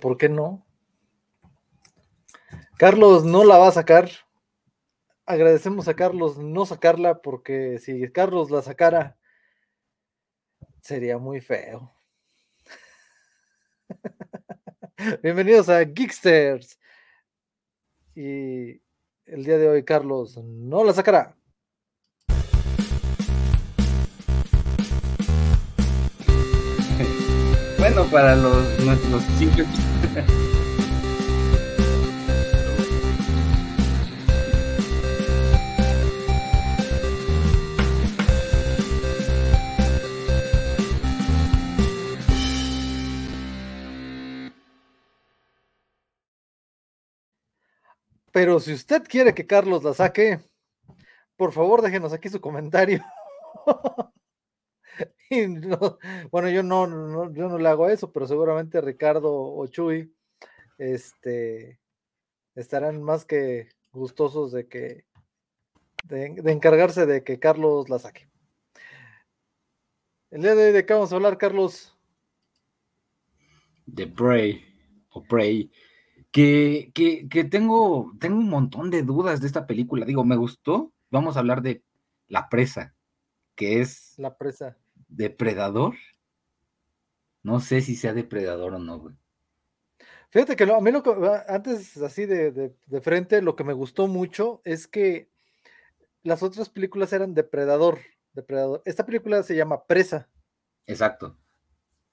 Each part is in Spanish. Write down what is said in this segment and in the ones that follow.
¿por qué no? Carlos no la va a sacar. Agradecemos a Carlos no sacarla porque si Carlos la sacara, sería muy feo. Bienvenidos a Geeksters. Y el día de hoy Carlos no la sacará. Para los nuestros simples Pero si usted quiere que Carlos la saque, por favor déjenos aquí su comentario. bueno, yo no, yo no le hago eso, pero seguramente Ricardo o Chuy este, estarán más que gustosos de que de, encargarse de que Carlos la saque. El día de hoy de qué vamos a hablar, Carlos. De Prey o Prey que, que, tengo, tengo un montón de dudas de esta película. Digo, me gustó. Vamos a hablar de La Presa, que es... La Presa. ¿Depredador? No sé si sea depredador o no, güey. Fíjate que a mí lo que, antes así de, de, frente, lo que me gustó mucho es que las otras películas eran depredador, depredador. Esta película se llama Presa. Exacto.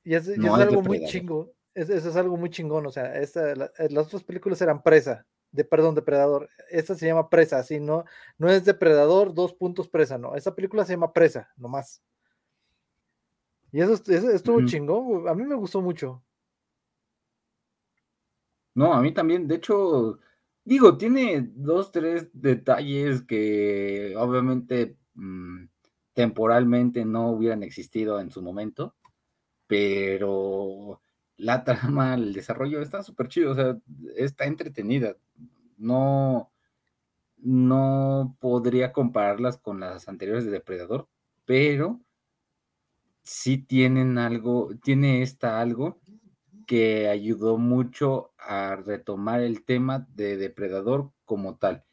Y es, algo muy chingo eso es algo muy chingón, o sea, esta, eh, las otras películas eran presa, de perdón, depredador. Esta se llama presa, así, no, no es depredador, dos puntos presa, no. Esta película se llama presa, nomás. Y eso, estuvo chingón, a mí me gustó mucho. No, a mí también, de hecho, digo, tiene dos, tres detalles que obviamente mm, temporalmente no hubieran existido en su momento, pero la trama, el desarrollo está súper chido, o sea, está entretenida. No, no podría compararlas con las anteriores de Depredador, pero sí tienen algo, tiene esta algo que ayudó mucho a retomar el tema de Depredador como tal,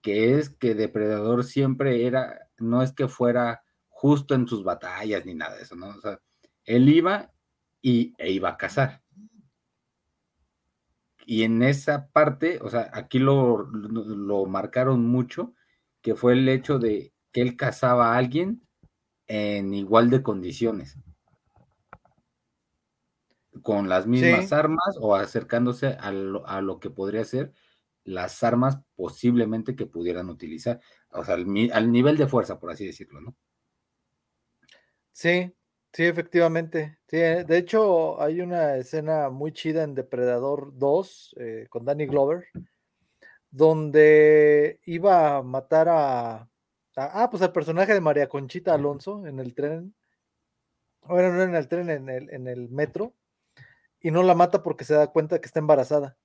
que es que Depredador siempre era, no es que fuera justo en sus batallas ni nada de eso, ¿no? O sea, él iba y, e iba a cazar. Y en esa parte, o sea, aquí lo, lo, marcaron mucho, que fue el hecho de que él cazaba a alguien en igual de condiciones, con las mismas armas o acercándose a lo, a lo, que podría ser las armas posiblemente que pudieran utilizar, o sea, al, al nivel de fuerza, por así decirlo, ¿no? Sí, Sí, efectivamente. Sí, eh, de hecho, hay una escena muy chida en Depredador 2 eh, con Danny Glover, donde iba a matar a, Ah, pues al personaje de María Conchita Alonso en el tren. Bueno, no en el tren, en el, en el metro. Y no la mata porque se da cuenta que está embarazada.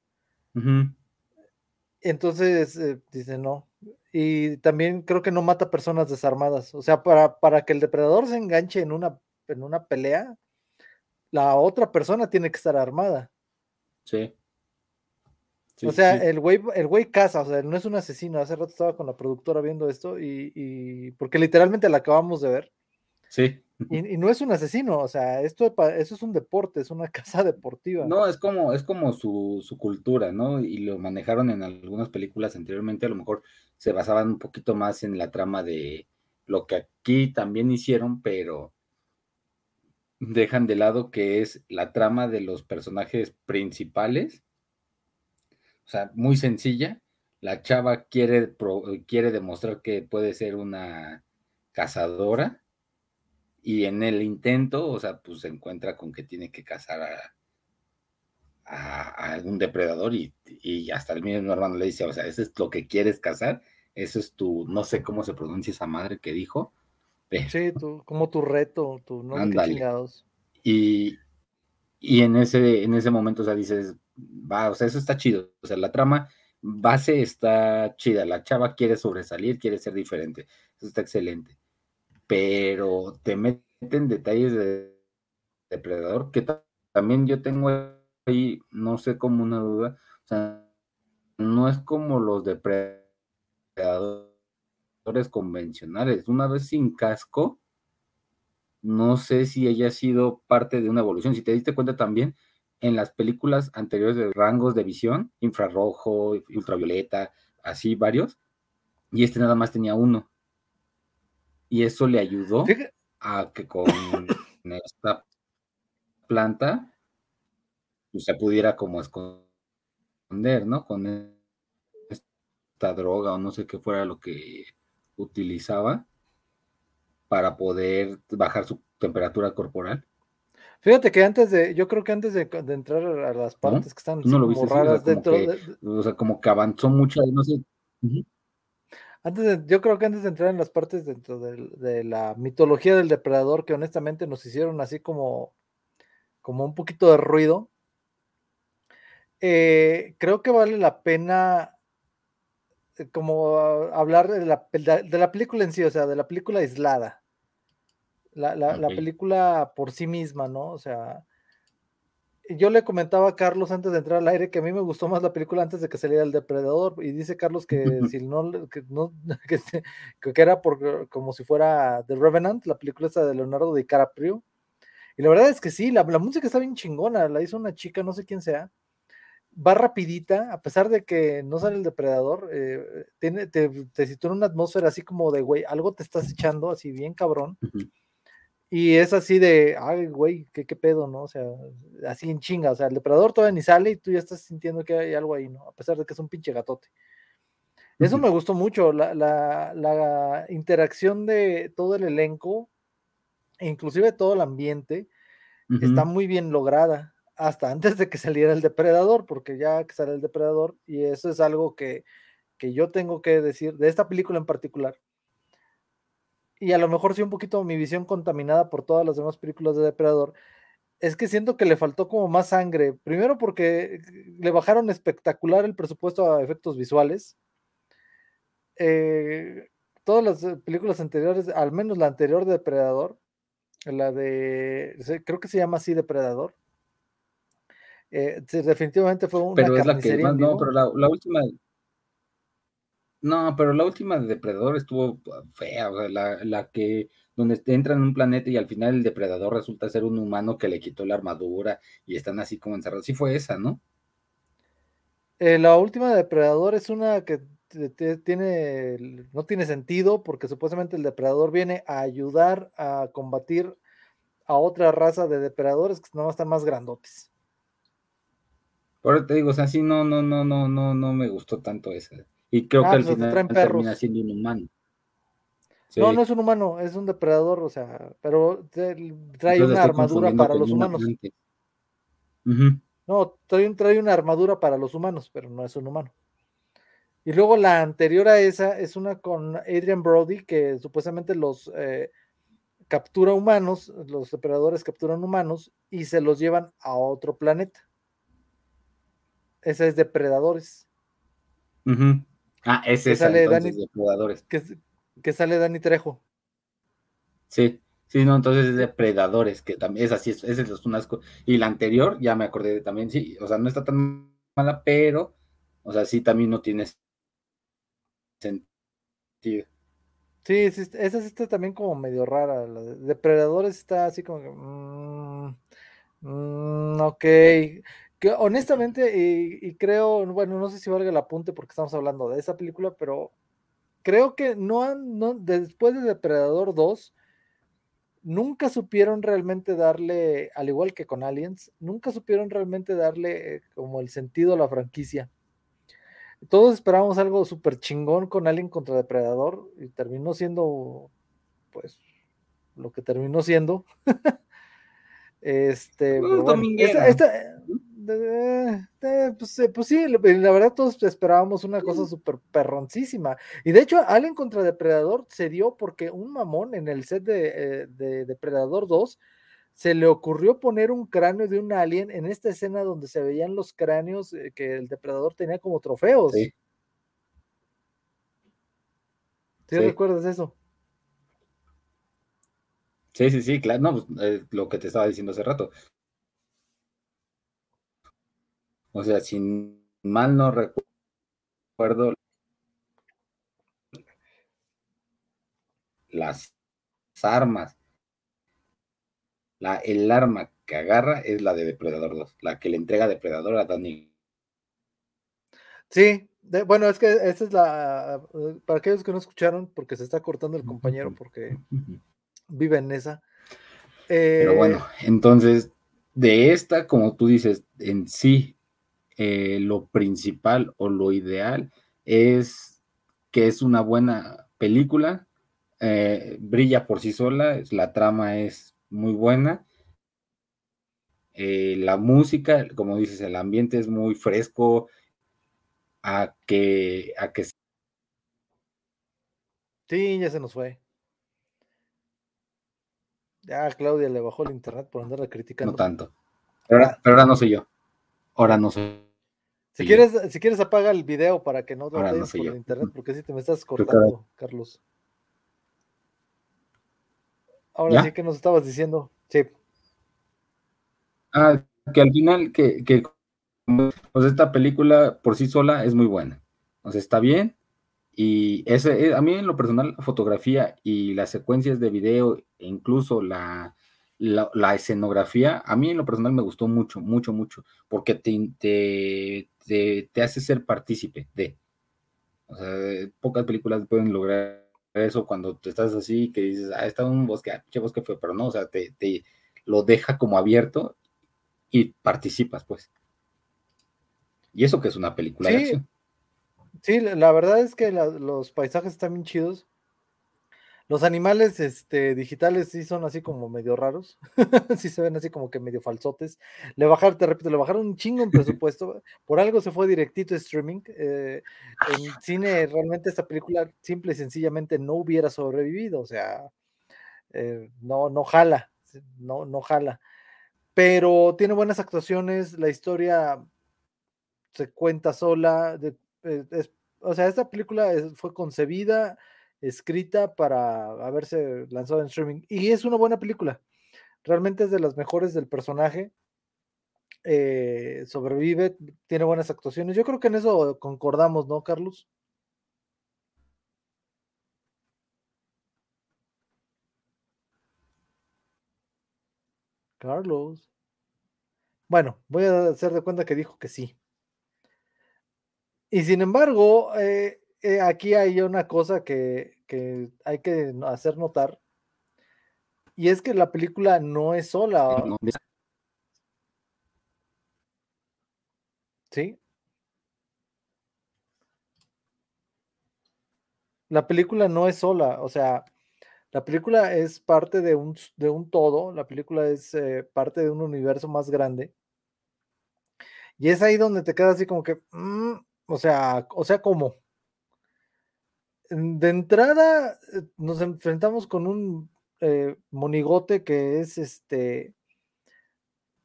Entonces eh, dice no. Y también creo que no mata personas desarmadas. O sea, para, para que el depredador se enganche en una en una pelea, la otra persona tiene que estar armada. Sí. O sea, el güey el güey caza, o sea, no es un asesino. Hace rato estaba con la productora viendo esto y, porque literalmente la acabamos de ver. Sí. Y, no es un asesino, o sea, esto eso es un deporte, es una casa deportiva. No, es como, es como su, su, cultura, ¿no? Y lo manejaron en algunas películas anteriormente, a lo mejor se basaban un poquito más en la trama de lo que aquí también hicieron, pero dejan de lado que es la trama de los personajes principales. O sea, muy sencilla. La chava quiere, quiere demostrar que puede ser una cazadora y en el intento, o sea, pues se encuentra con que tiene que cazar a, algún depredador y, y, hasta el mismo hermano le dice, o sea, eso es lo que quieres cazar, eso es tu, no sé cómo se pronuncia esa madre que dijo, Sí, como tu reto, tu no chingados. Y, y en ese, en ese momento, o sea, dices, va, o sea, eso está chido. O sea, la trama base está chida. La chava quiere sobresalir, quiere ser diferente. Eso está excelente. Pero te meten detalles de depredador que también yo tengo ahí, no sé, como una duda, o sea, no es como los depredadores convencionales. Una vez sin casco, no sé si haya sido parte de una evolución. Si te diste cuenta también, en las películas anteriores de rangos de visión, infrarrojo, ultravioleta, así varios, y este nada más tenía uno. Y eso le ayudó a que con esta planta pues, se pudiera como esconder, ¿no? Con esta droga o no sé qué fuera lo que utilizaba para poder bajar su temperatura corporal. Fíjate que antes de, yo creo que antes de, entrar a las partes que están no lo viste, raras dentro o sea, como que avanzó mucho, no sé. Antes de, yo creo que antes de entrar en las partes dentro de, la mitología del depredador, que honestamente nos hicieron así como, como un poquito de ruido, eh, creo que vale la pena eh, como hablar de la, de la, película en sí, o sea, de la película aislada. La, la, película por sí misma, ¿no? O sea, yo le comentaba a Carlos antes de entrar al aire que a mí me gustó más la película antes de que saliera el depredador y dice Carlos que si no que, no, que, era por, como si fuera The Revenant, la película esa de Leonardo DiCaprio. Y la verdad es que sí, la, la música está bien chingona, la hizo una chica, no sé quién sea va rapidita, a pesar de que no sale el depredador, eh, tiene, te, te sitúa en una atmósfera así como de, güey, algo te estás echando, así bien cabrón. Y es así de, ay, güey, ¿qué, ¿qué, pedo, ¿no? O sea, así en chinga, o sea, el depredador todavía ni sale y tú ya estás sintiendo que hay algo ahí, ¿no? A pesar de que es un pinche gatote. Eso me gustó mucho, la, la, la, interacción de todo el elenco, e inclusive todo el ambiente, está muy bien lograda hasta antes de que saliera el depredador, porque ya que sale el depredador, y eso es algo que, yo tengo que decir de esta película en particular. Y a lo mejor sí un poquito mi visión contaminada por todas las demás películas de depredador, es que siento que le faltó como más sangre. Primero porque le bajaron espectacular el presupuesto a efectos visuales. Eh, todas las películas anteriores, al menos la anterior de Depredador, la de, creo que se llama así Depredador, eh, definitivamente fue una pero es la que no, pero la, última no, pero la última de Depredador estuvo fea, o sea, la, que donde entra en un planeta y al final el depredador resulta ser un humano que le quitó la armadura y están así como encerrados. Sí fue esa, ¿no? Eh, la última de Depredador es una que tiene, no tiene sentido porque supuestamente el depredador viene a ayudar a combatir a otra raza de depredadores que no están más grandotes. Por te digo, o sea, sí, no, no, no, no, no, no me gustó tanto esa. Y creo que al pues, final termina siendo un humano. No, no es un humano, es un depredador, o sea, pero trae una armadura para los humanos. No, trae, trae una armadura para los humanos, pero no es un humano. Y luego la anterior a esa es una con Adrian Brody, que supuestamente los eh, captura humanos, los depredadores capturan humanos y se los llevan a otro planeta. Esa es Depredadores. Ah, ese es sale entonces, Depredadores. Que, sale Dani Trejo. Sí, sí, no, entonces es Depredadores, que también es así, ese es un asco. Y la anterior, ya me acordé de también, sí, o sea, no está tan mala, pero, o sea, sí también no tiene sentido. Sí, sí esa está también como medio rara. La de Depredadores está así como que. Mmm, mmm, ok que honestamente, y, creo, bueno, no sé si valga el apunte porque estamos hablando de esa película, pero creo que no han, no, después de Depredador 2, nunca supieron realmente darle, al igual que con Aliens, nunca supieron realmente darle eh, como el sentido a la franquicia. Todos esperábamos algo súper chingón con Alien contra Depredador y terminó siendo, pues, lo que terminó siendo. este, eh, pues, sí, la verdad todos esperábamos una cosa súper perroncísima. Y de hecho, Alien contra Depredador se dio porque un mamón en el set de, eh, Depredador 2 se le ocurrió poner un cráneo de un alien en esta escena donde se veían los cráneos eh, que el depredador tenía como trofeos. Sí. recuerdas eso? Sí, sí, sí, claro, no, pues, lo que te estaba diciendo hace rato. O sea, si mal no recuerdo, las armas, la, el arma que agarra es la de Depredador 2, la que le entrega Depredador a Danny. Sí, bueno, es que esa es la, para aquellos que no escucharon, porque se está cortando el compañero, porque vive en esa. Pero bueno, eh, entonces, de esta, como tú dices, en sí, eh, lo principal o lo ideal es que es una buena película, eh, brilla por sí sola, la trama es muy buena. la música, como dices, el ambiente es muy fresco, a que, a que Sí, ya se nos fue. Ya Claudia le bajó el internet por andarla criticando. No tanto. Pero ahora, no soy yo. Ahora no soy. Si quieres, si quieres apaga el video para que no te por el internet, porque si te me estás cortando, Carlos. Ahora sí que nos estabas diciendo. Sí. Ah, que al final que, que pues esta película por sí sola es muy buena. O sea, está bien. Y ese, eh, a mí en lo personal, la fotografía y las secuencias de video, e incluso la, la, escenografía, a mí en lo personal me gustó mucho, mucho, mucho, porque te, te, hace ser partícipe de. O sea, pocas películas pueden lograr eso cuando tú estás así, que dices, ah, está un bosque, ah, qué bosque fue, pero no, o sea, te, te lo deja como abierto y participas, pues. Y eso que es una película de acción. Sí, la verdad es que los paisajes están bien chidos. Los animales este, digitales sí son así como medio raros. sí se ven así como que medio falsotes. Le bajaron, te repito, le bajaron un chingo en presupuesto. Por algo se fue directito a streaming. Eh, en cine, realmente esta película simple y sencillamente no hubiera sobrevivido. O sea, eh, no, no jala. No, no jala. Pero tiene buenas actuaciones. La historia se cuenta sola. Eh, o sea, esta película fue concebida, escrita para haberse lanzado en streaming. Y es una buena película. Realmente es de las mejores del personaje. Eh, sobrevive, tiene buenas actuaciones. Yo creo que en eso concordamos, ¿no, Carlos? Carlos. Bueno, voy a hacer de cuenta que dijo que sí. Y sin embargo, eh, eh, aquí hay una cosa que, hay que hacer notar, y es que la película no es sola. ¿Sí? La película no es sola, o sea, la película es parte de un, de un todo, la película es eh, parte de un universo más grande. Y es ahí donde te quedas así como que, mm, o sea, o sea, ¿cómo? De entrada eh, nos enfrentamos con un eh, monigote que es este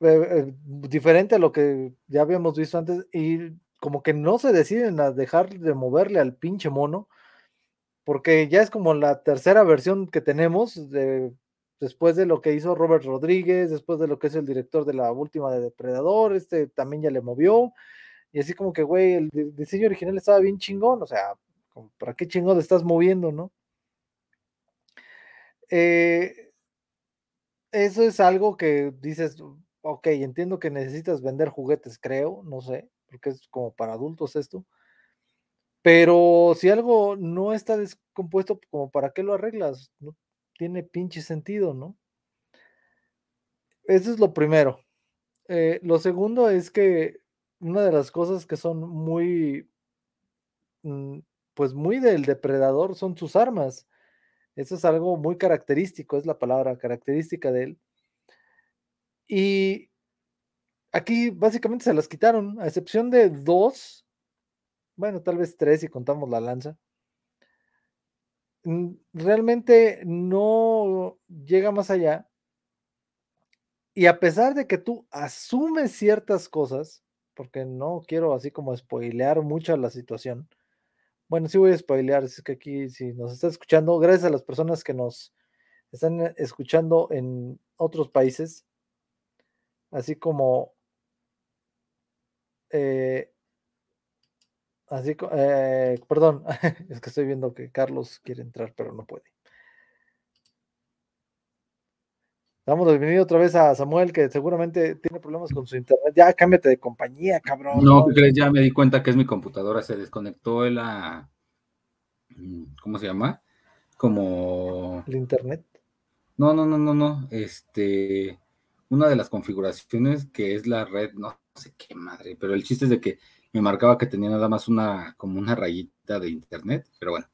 eh, diferente a lo que ya habíamos visto antes y como que no se deciden a dejar de moverle al pinche mono porque ya es como la tercera versión que tenemos de, después de lo que hizo Robert Rodríguez, después de lo que es el director de la última de Depredador, este también ya le movió y así como que, güey, el diseño original estaba bien chingón, o sea, ¿para qué chingón le estás moviendo, no? Eh, eso es algo que dices, ok, entiendo que necesitas vender juguetes, creo, no sé, porque es como para adultos esto. Pero si algo no está descompuesto, como para qué lo arreglas, no tiene pinche sentido, ¿no? Eso es lo primero. Eh, lo segundo es que una de las cosas que son muy, mm, pues muy del depredador son sus armas. Eso es algo muy característico, es la palabra característica de él. Y aquí básicamente se las quitaron, a excepción de dos, bueno, tal vez tres si contamos la lanza. Mm, realmente no llega más allá. Y a pesar de que tú asumes ciertas cosas, porque no quiero así como spoilear mucho la situación. Bueno, sí voy a spoilear, es que aquí si nos está escuchando, gracias a las personas que nos están eh, escuchando en otros países, así como Eh, así, eh, perdón, es que estoy viendo que Carlos quiere entrar, pero no puede. Damos la bienvenida otra vez a Samuel, que seguramente tiene problemas con su internet. Ya cámbiate de compañía, cabrón. No, ¿qué crees? Ya me di cuenta que es mi computadora. Se desconectó la. Mm, ¿Cómo se llama? Como. ¿El internet? No, no, no, no, no. Este. Una de las configuraciones que es la red, no sé qué madre, pero el chiste es de que me marcaba que tenía nada más una, como una rayita de internet, pero bueno.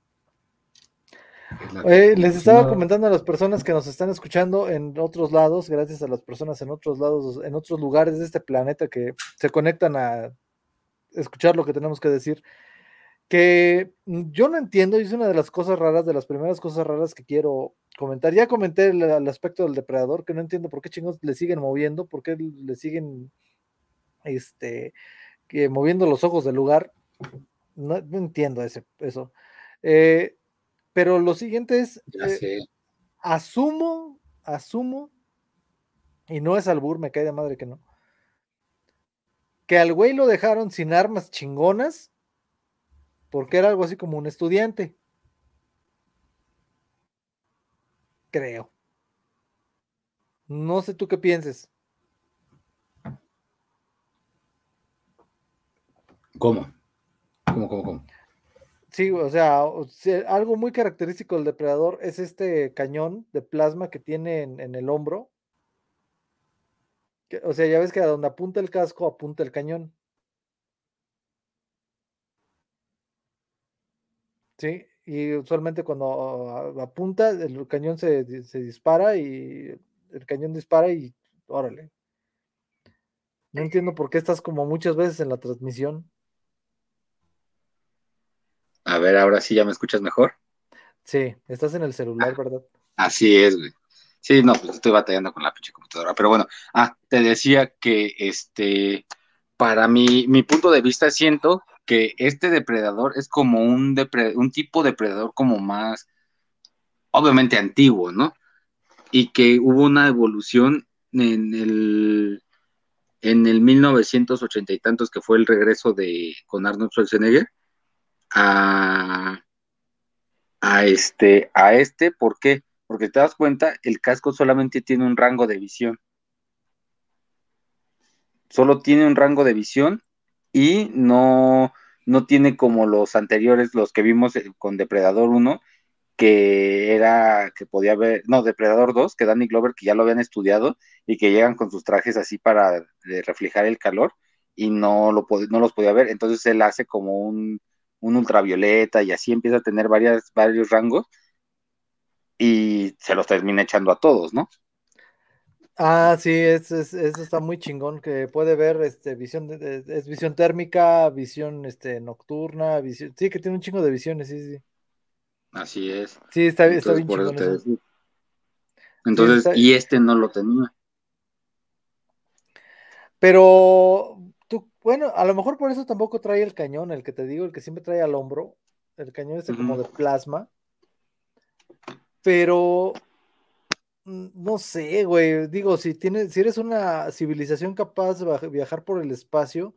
Les estaba comentando a las personas que nos están escuchando en otros lados, gracias a las personas en otros lados, en otros lugares de este planeta que se conectan a escuchar lo que tenemos que decir, que yo no entiendo, y es una de las cosas raras, de las primeras cosas raras que quiero comentar. Ya comenté el, aspecto del depredador, que no entiendo por qué chingos le siguen moviendo, por qué le siguen este, que moviendo los ojos del lugar. No, entiendo ese, eso. Eh, pero lo siguiente es, eh, asumo, asumo, y no es albur, me cae de madre que no, que al güey lo dejaron sin armas chingonas porque era algo así como un estudiante. Creo. No sé tú qué pienses. ¿Cómo? ¿Cómo, cómo, cómo? Sí, o sea, algo muy característico del depredador es este cañón de plasma que tiene en, el hombro. o sea, ya ves que a donde apunta el casco apunta el cañón. Sí, y usualmente cuando apunta, el cañón se, dispara y el cañón dispara y órale. No entiendo por qué estás como muchas veces en la transmisión. A ver, ahora sí ya me escuchas mejor. Sí, estás en el celular, ah, ¿verdad? Así es, güey. Sí, no, pues estoy batallando con la pinche computadora. Pero bueno, ah, te decía que este, para mi, mi punto de vista, siento que este depredador es como un, un tipo de depredador como más, obviamente antiguo, ¿no? Y que hubo una evolución en el, en el 1980 y tantos, que fue el regreso de con Arnold Schwarzenegger, a, este, a este, ¿por qué? Porque te das cuenta, el casco solamente tiene un rango de visión. Solo tiene un rango de visión y no, no tiene como los anteriores, los que vimos eh, con Depredador 1, que era, que podía ver, no, Depredador 2, que Danny Glover, que ya lo habían estudiado y que llegan con sus trajes así para reflejar el calor y no, lo, no los podía ver. Entonces él hace como un, un ultravioleta y así empieza a tener varias, varios rangos y se los termina echando a todos, ¿no? Ah, sí, eso, está muy chingón, que puede ver este visión, es visión térmica, visión este, nocturna, visión, sí, que tiene un chingo de visiones, sí, sí. Así es. Sí, está, está bien chingón. Entonces, y este no lo tenía. Pero bueno, a lo mejor por eso tampoco trae el cañón, el que te digo, el que siempre trae al hombro. El cañón este como de plasma. Pero mm, no sé, güey. Digo, si tienes, si eres una civilización capaz de viajar por el espacio,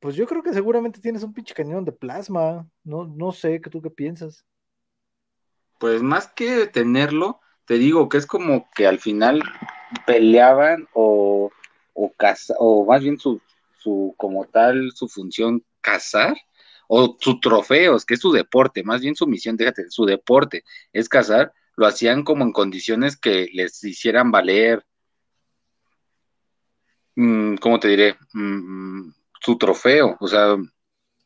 pues yo creo que seguramente tienes un pinche cañón de plasma. No, no sé, ¿tú qué piensas? Pues más que tenerlo, te digo que es como que al final peleaban o, o, o más bien su, su, como tal, su función cazar, o su trofeos, que es su deporte, más bien su misión, déjate, su deporte es cazar, lo hacían como en condiciones que les hicieran valer, mm, ¿cómo te diré? Mm, su trofeo, o sea,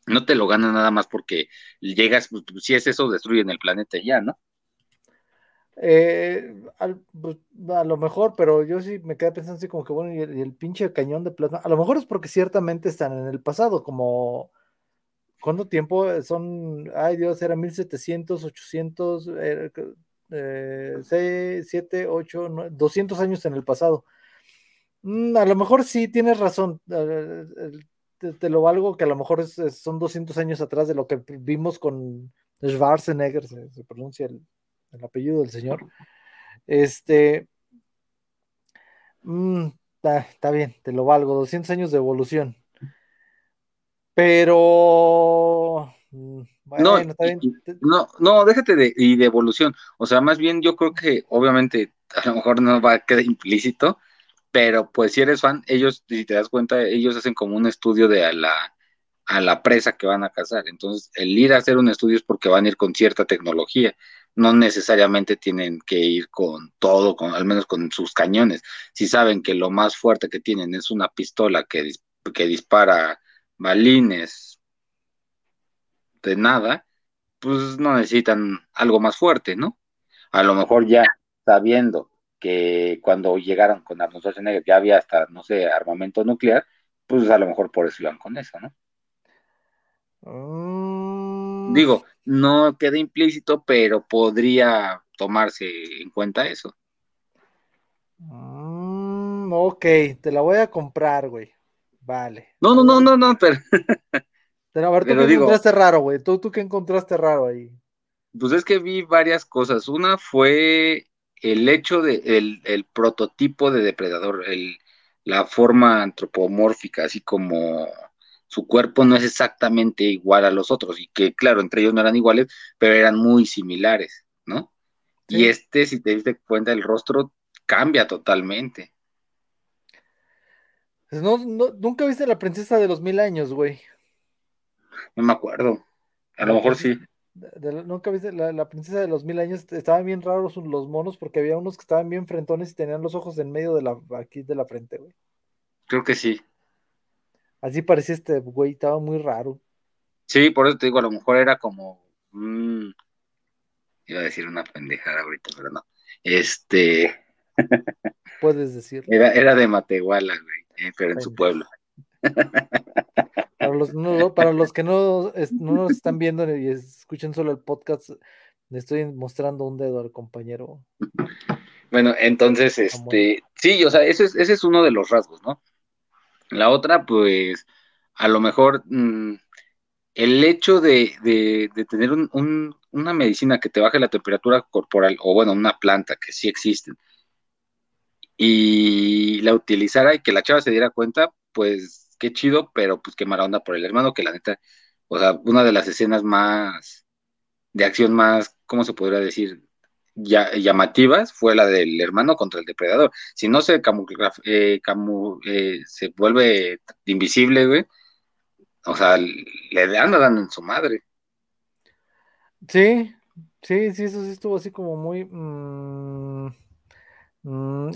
no te lo ganan nada más porque llegas, pues, si es eso, destruyen el planeta ya, ¿no? Eh, pues, a lo mejor, pero yo sí me quedé pensando así como que bueno, y el, pinche cañón de plasma, a lo mejor es porque ciertamente están en el pasado, como ¿cuánto tiempo son? Ay Dios, era 1700, 800, eh, 7, 8, 200 años en el pasado. Mm, a lo mejor sí tienes razón, eh, te, lo valgo que a lo mejor son 200 años atrás de lo que vimos con Schwarzenegger, se pronuncia el, el apellido del señor. Este, mm, está, bien, te lo valgo, 200 años de evolución. Pero. Mm, no, no, no, déjate de, y de evolución. O sea, más bien yo creo que obviamente a lo mejor no va a quedar implícito, pero pues si eres fan, ellos, si te das cuenta, ellos hacen como un estudio de a la, a la presa que van a cazar. Entonces, el ir a hacer un estudio es porque van a ir con cierta tecnología. No necesariamente tienen que ir con todo, con, al menos con sus cañones. Si saben que lo más fuerte que tienen es una pistola que, que dispara balines de nada, pues no necesitan algo más fuerte, ¿no? A lo mejor ya sabiendo que cuando llegaron con Arnold Schwarzenegger ya había hasta, no sé, armamento nuclear, pues a lo mejor por eso iban con eso, ¿no? Mm. Digo, no queda implícito, pero podría tomarse en cuenta eso. Mm, ok, te la voy a comprar, güey. Vale. No, no, no, no, no, pero. pero a ver, ¿tú qué encontraste raro, güey? ¿Tú, ¿Tú qué encontraste raro ahí? Pues es que vi varias cosas. Una fue el hecho de el, prototipo de depredador, el, la forma antropomórfica, así como su cuerpo no es exactamente igual a los otros, y que claro, entre ellos no eran iguales, pero eran muy similares, ¿no? Y este, si te diste cuenta, el rostro cambia totalmente. Pues no, nunca viste la princesa de los mil años, güey. No me acuerdo. A lo mejor sí. nunca viste la, princesa de los mil años. Estaban bien raros los monos porque había unos que estaban bien frentones y tenían los ojos en medio de la aquí de la frente, güey. Creo que sí. Así parecía este güey, estaba muy raro. Sí, por eso te digo, a lo mejor era como. iba a decir una pendejada ahorita, pero no. Este. Puedes decir. Era, era de Matehuala, güey. Eh, pero en su pueblo. Para los, para los que no, no nos están viendo y escuchen solo el podcast, le estoy mostrando un dedo al compañero. Bueno, entonces, este, sí, o sea, ese es, ese es uno de los rasgos, ¿no? La otra, pues, a lo mejor mm, el hecho de, de, tener un, una medicina que te baje la temperatura corporal, o bueno, una planta que sí existen, y la utilizara y que la chava se diera cuenta, pues qué chido, pero pues qué mala onda por el hermano, que la neta, o sea, una de las escenas más de acción más, ¿cómo se podría decir? Ya, llamativas fue la del hermano contra el depredador. Si no se eh, eh, se vuelve invisible, güey, o sea, le anda dando en su madre. Sí, sí, sí, eso sí estuvo así como muy... Mm, Mm,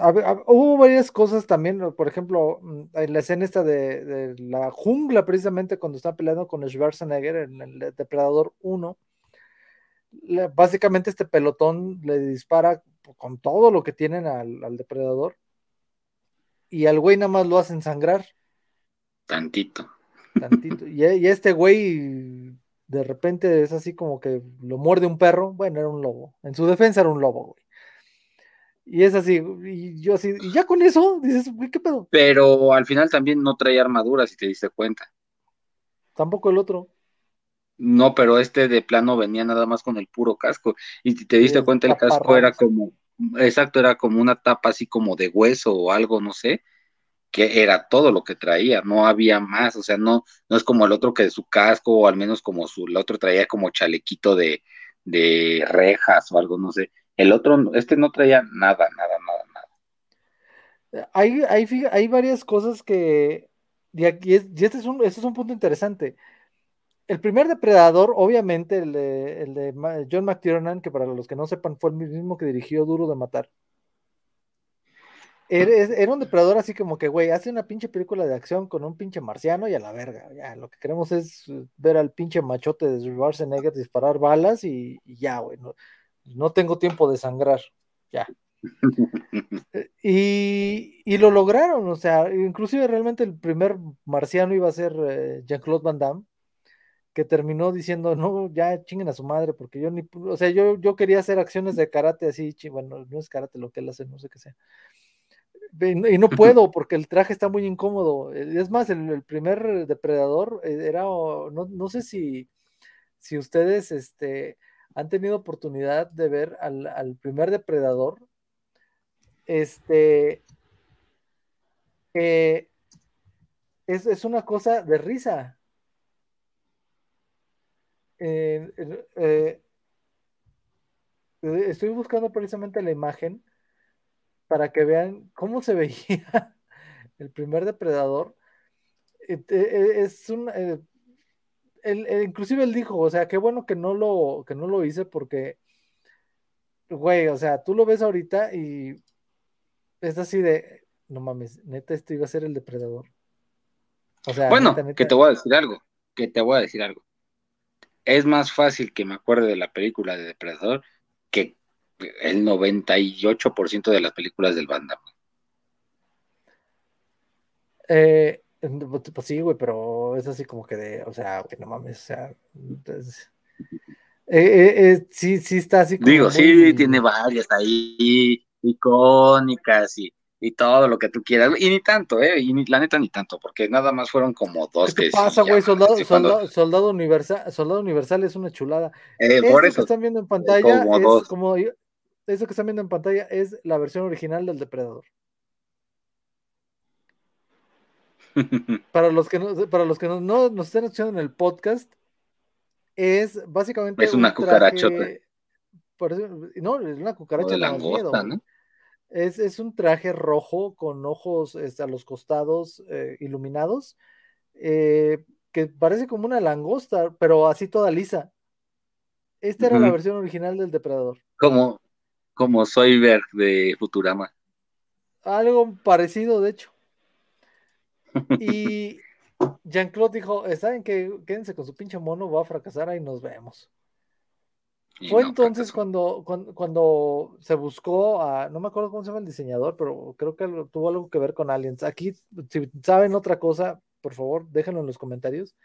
hubo varias cosas también, por ejemplo, mm, en la escena esta de, la jungla, precisamente cuando está peleando con Schwarzenegger en el Depredador 1, básicamente este pelotón le dispara con todo lo que tienen al, depredador y al güey nada más lo hacen sangrar. Tantito. Tantito. Y, y este güey de repente es así como que lo muerde un perro. Bueno, era un lobo. En su defensa era un lobo, güey. Y es así, y yo así, y ya con eso, dices, ¿qué pedo? Pero al final también no traía armadura, si te diste cuenta. Tampoco el otro. No, pero este de plano venía nada más con el puro casco. Y si te diste cuenta, el casco era como, exacto, era como una tapa así como de hueso o algo, no sé, que era todo lo que traía, no había más, o sea, no, no es como el otro que de su casco, o al menos como su, el otro traía como chalequito de, de rejas o algo, no sé el otro, este no traía nada, nada, nada, nada. Hay, hay, hay varias cosas que, y, aquí este, es un, este es un punto interesante. El primer depredador, obviamente, el de, el de John McTiernan, que para los que no sepan fue el mismo que dirigió Duro de Matar. Era, un depredador así como que, güey, hace una pinche película de acción con un pinche marciano y a la verga. Ya, lo que queremos es ver al pinche machote de Schwarzenegger disparar balas y, y ya, güey. ¿no? no tengo tiempo de sangrar, ya. Y, lo lograron, o sea, inclusive realmente el primer marciano iba a ser eh, Jean-Claude Van Damme, que terminó diciendo, no, ya chinguen a su madre, porque yo ni, o sea, yo, yo quería hacer acciones de karate así, bueno, no es karate lo que él hace, no sé qué sea. Y no puedo porque el traje está muy incómodo. Es más, el, primer depredador eh, era, no, no sé si, si ustedes, este, han tenido oportunidad de ver al, primer depredador, este, es, una cosa de risa. Eh, estoy buscando precisamente la imagen para que vean cómo se veía el primer depredador. Es un inclusive él dijo, o sea, qué bueno que no lo, que no lo hice porque, güey, o sea, tú lo ves ahorita y es así de, no mames, neta, esto iba a ser el depredador. O sea, bueno, que te voy a decir algo, que te voy a decir algo. Es más fácil que me acuerde de la película de Depredador que el 98% de las películas del Banda. Eh, pues, pues sí, güey, pero es así como que de, o sea, güey, no mames, o sea, entonces, eh, eh, eh, sí, sí está así como Digo, sí, tiene varias ahí, icónicas y, y, todo lo que tú quieras, y ni tanto, ¿eh? Y ni, la neta ni tanto, porque nada más fueron como dos ¿Qué que pasa, güey? Soldado, soldado, universal, soldado Universal es una chulada. por eso, que están viendo en pantalla es como, eso que están viendo en pantalla es la versión original del Depredador. para los que no, para los que no, nos estén escuchando en el podcast, es básicamente. Es una cucarachota. no, es una cucaracha. ¿no? Es, un traje rojo con ojos este, a los costados eh, iluminados, eh, que parece como una langosta, pero así toda lisa. Esta era la versión original del depredador. Como, como Soyberg de Futurama. Algo parecido, de hecho. Y Jean-Claude dijo, ¿saben que Quédense con su pinche mono, va a fracasar, ahí nos vemos. Fue entonces cuando, cuando, se buscó a, no me acuerdo cómo se llama el diseñador, pero creo que tuvo algo que ver con Aliens. Aquí, si saben otra cosa, por favor, déjenlo en los comentarios.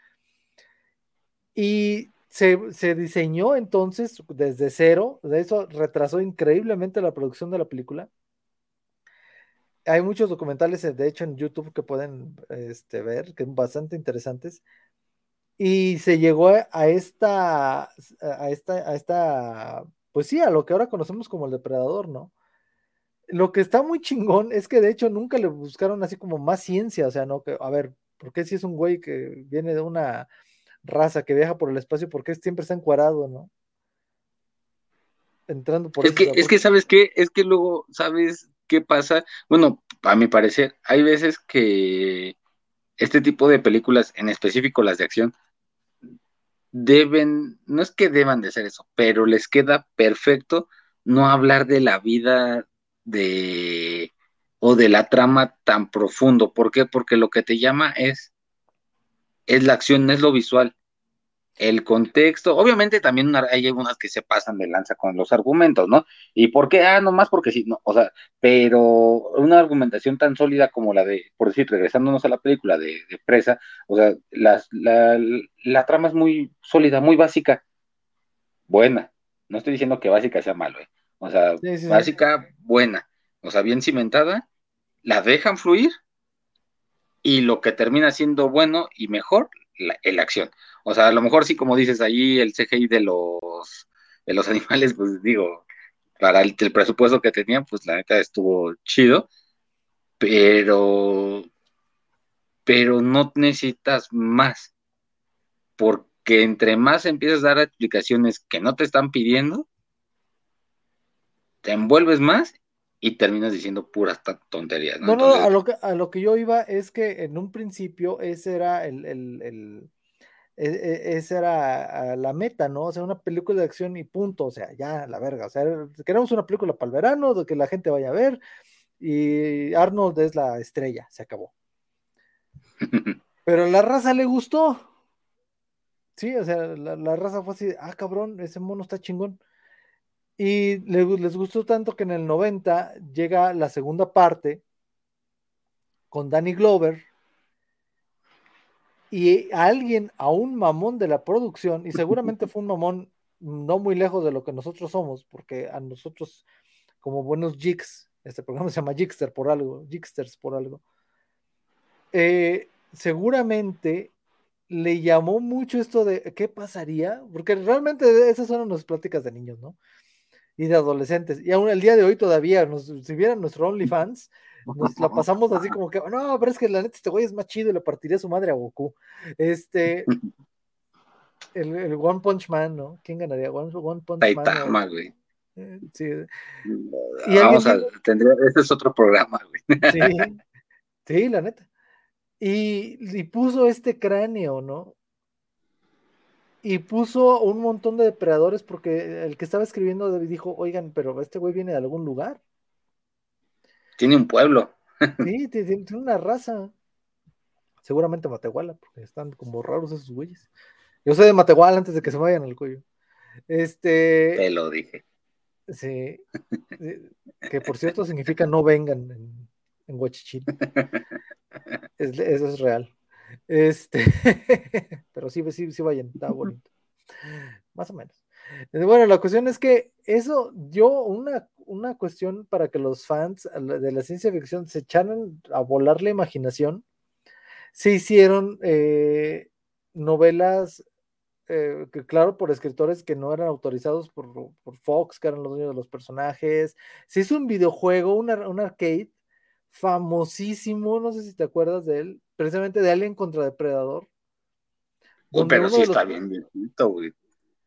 Y se, se, diseñó entonces desde cero, de eso retrasó increíblemente la producción de la película hay muchos documentales, de hecho, en YouTube que pueden este, ver, que son bastante interesantes. Y se llegó a esta, a esta, a esta, pues sí, a lo que ahora conocemos como el depredador, ¿no? Lo que está muy chingón es que de hecho nunca le buscaron así como más ciencia, o sea, no, que, a ver, ¿por qué si es un güey que viene de una raza que viaja por el espacio, por qué siempre está encuadrado, ¿no? Entrando por... Es que, es que, ¿sabes qué? Es que luego, ¿sabes? ¿qué pasa? Bueno, a mi parecer, hay veces que este tipo de películas, en específico las de acción, deben, no es que deban de ser eso, pero les queda perfecto no hablar de la vida de o de la trama tan profundo. ¿Por qué? Porque lo que te llama es, es la acción, no es lo visual el contexto, obviamente también hay algunas que se pasan de lanza con los argumentos, ¿no? ¿Y por qué? Ah, no más porque sí, no, o sea, pero una argumentación tan sólida como la de, por decir, regresándonos a la película de, Presa, o sea, las, la, la, trama es muy sólida, muy básica, buena, no estoy diciendo que básica sea malo, ¿eh? O sea, básica, buena, o sea, bien cimentada, la dejan fluir y lo que termina siendo bueno y mejor, la, la acción. O sea, a lo mejor sí, como dices ahí, el CGI de los, de los animales, pues digo, para el, presupuesto que tenían, pues la neta estuvo chido, pero, pero no necesitas más, porque entre más empiezas a dar explicaciones que no te están pidiendo, te envuelves más y terminas diciendo puras tonterías. No, no, a, lo que, a lo que yo iba es que en un principio ese era el e, e, esa era la meta, ¿no? O sea, una película de acción y punto, o sea, ya, la verga, o sea, queremos una película para el verano, de que la gente vaya a ver, y Arnold es la estrella, se acabó. Pero la raza le gustó. Sí, o sea, la, raza fue así, ah, cabrón, ese mono está chingón. Y les gustó tanto que en el 90 llega la segunda parte con Danny Glover, y a alguien, a un mamón de la producción, y seguramente fue un mamón no muy lejos de lo que nosotros somos, porque a nosotros, como buenos jigs, este programa se llama Jigster por algo, Jigsters por algo, eh, seguramente le llamó mucho esto de qué pasaría, porque realmente esas son nuestras pláticas de niños, ¿no? Y de adolescentes. Y aún el día de hoy todavía, nos, si vieran nuestro OnlyFans, nos la pasamos así como que, no, pero es que la neta este güey es más chido y le partiría su madre a Goku. Este. el, One Punch Man, ¿no? ¿Quién ganaría? One, Punch Saitama, Man. güey. Eh, sí. ¿Y Vamos a, tendría, este es otro programa, güey. Sí, sí, la neta. Y, y puso este cráneo, ¿no? Y puso un montón de depredadores porque el que estaba escribiendo dijo, oigan, pero este güey viene de algún lugar. Tiene un pueblo. Sí, tiene, una raza. Seguramente Matehuala, porque están como raros esos güeyes. Yo soy de Matehuala antes de que se vayan al cuello. Este. Te lo dije. Sí. que por cierto significa no vengan en, en eso es real. Este, pero sí, sí, sí vayan, está bonito. Más o menos. Eh, bueno, la cuestión es que eso dio una, una cuestión para que los fans de la ciencia ficción se echaran a volar la imaginación. Se hicieron eh, novelas, eh, que, claro, por escritores que no eran autorizados por, por, Fox, que eran los dueños de los personajes. Se hizo un videojuego, un, un arcade famosísimo, no sé si te acuerdas de él, precisamente de Alien contra Depredador. pero sí está bien viejito, güey.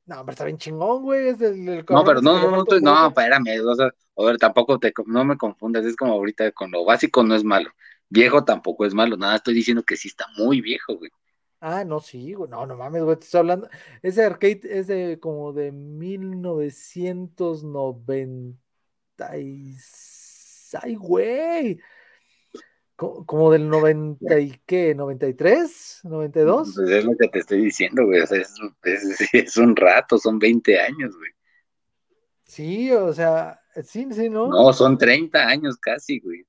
No, pero está bien chingón, güey. Es no, pero no, no, no, no, espérame. O sea, a ver, tampoco te, no me confundas. Es como ahorita con lo básico no es malo. Viejo tampoco es malo. Nada, estoy diciendo que sí está muy viejo, güey. Ah, no, sí, güey. No, no mames, güey. Te estoy hablando. Ese arcade es de como de 1996. Ay, güey como del 90 y qué, 93, 92. Pues es lo que te estoy diciendo, güey. O sea, es, un rato, son 20 años, güey. Sí, o sea, sí, sí, ¿no? No, son 30 años casi, güey.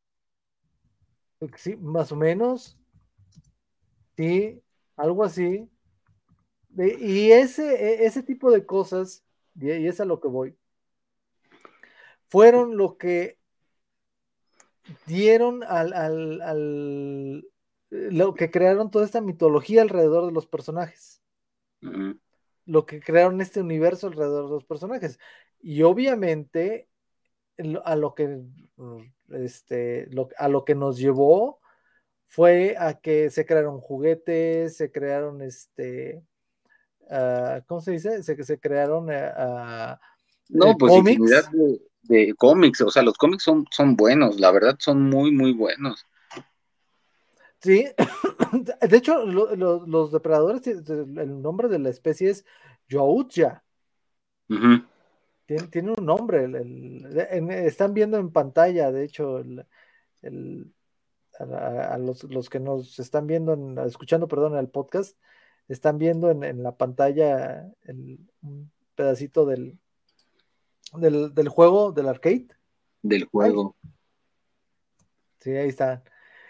Sí, más o menos. Sí, algo así. Y ese, e, ese tipo de cosas, y es a lo que voy, fueron lo que dieron al, al, lo que crearon toda esta mitología alrededor de los personajes. Lo que crearon este universo alrededor de los personajes. Y obviamente a lo que este, a lo que nos llevó fue a que se crearon juguetes, se crearon este uh, ¿cómo se dice? Se, se crearon uh, no, pues cómics de cómics, o sea, los cómics son, son buenos, la verdad son muy, muy buenos. Sí, de hecho, los depredadores, el nombre de la especie es Youtja. tiene, un nombre, están viendo en pantalla, de hecho, a, los, que nos están viendo, escuchando, perdón, el podcast, están viendo en, la pantalla un pedacito del, del, juego, del arcade. Del juego. Sí, ahí está.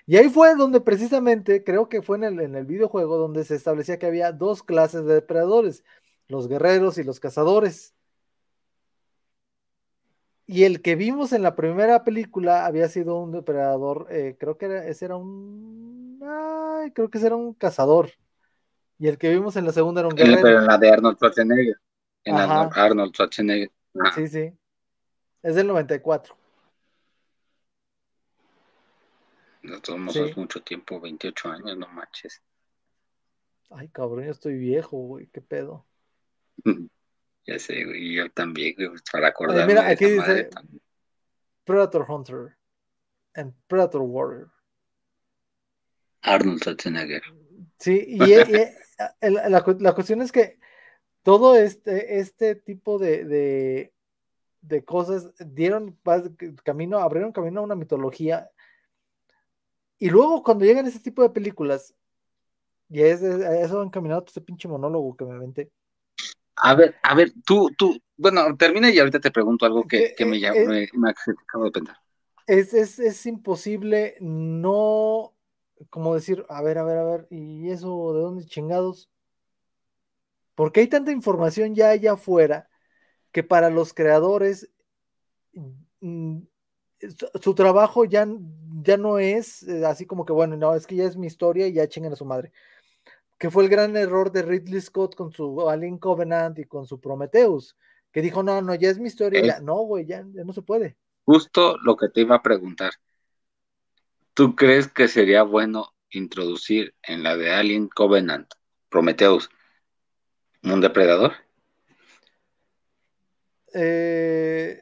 Y ahí fue donde precisamente, creo que fue en el, en el videojuego, donde se establecía que había dos clases de depredadores, los guerreros y los cazadores. Y el que vimos en la primera película había sido un depredador, eh, creo que era, ese era un, ay, creo que ese era un cazador. Y el que vimos en la segunda era un guerrero. Pero en la de Arnold Schwarzenegger. En la de Arnold Schwarzenegger. Sí, sí. Es del 94. Nosotros somos mucho tiempo, 28 años, no manches. Ay, cabrón, yo estoy viejo, güey, qué pedo. ya sé, güey, yo también, güey, para acordarme. mira, aquí dice Predator Hunter and Predator Warrior. Arnold Schwarzenegger. Sí, y, eh, la, la, cuestión es que todo este, este tipo de, de, cosas dieron camino, abrieron camino a una mitología. Y luego cuando llegan ese tipo de películas, y a eso han caminado este pinche monólogo que me aventé. A ver, a ver, tú, tú, bueno, termina y ahorita te pregunto algo que, me, llama, me, acabo de pensar. Es, es, es imposible no, como decir, a ver, a ver, a ver, ¿y eso de dónde chingados? Porque hay tanta información ya allá afuera que para los creadores mm, su, trabajo ya, ya no es eh, así como que, bueno, no, es que ya es mi historia y ya chingan a su madre. Que fue el gran error de Ridley Scott con su Alien Covenant y con su Prometheus, que dijo, no, no, ya es mi historia, ya, no, güey, ya, ya no se puede. Justo lo que te iba a preguntar. ¿Tú crees que sería bueno introducir en la de Alien Covenant, Prometheus, ¿Un depredador? Eh,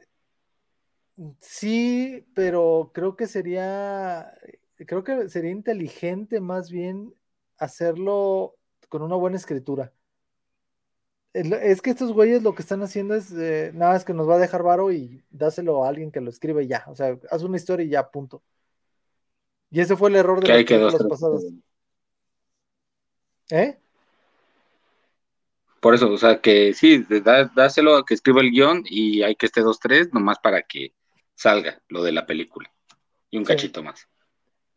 sí, pero creo que sería, creo que sería inteligente más bien hacerlo con una buena escritura. Es que estos güeyes lo que están haciendo es eh, nada es que nos va a dejar varo y dáselo a alguien que lo escribe ya. O sea, haz una historia y ya, punto. Y ese fue el error de las pasadas. ¿Eh? Por eso, o sea, que sí, dáselo a que escriba el guion y hay que esté dos, tres, nomás para que salga lo de la película. Y un cachito más.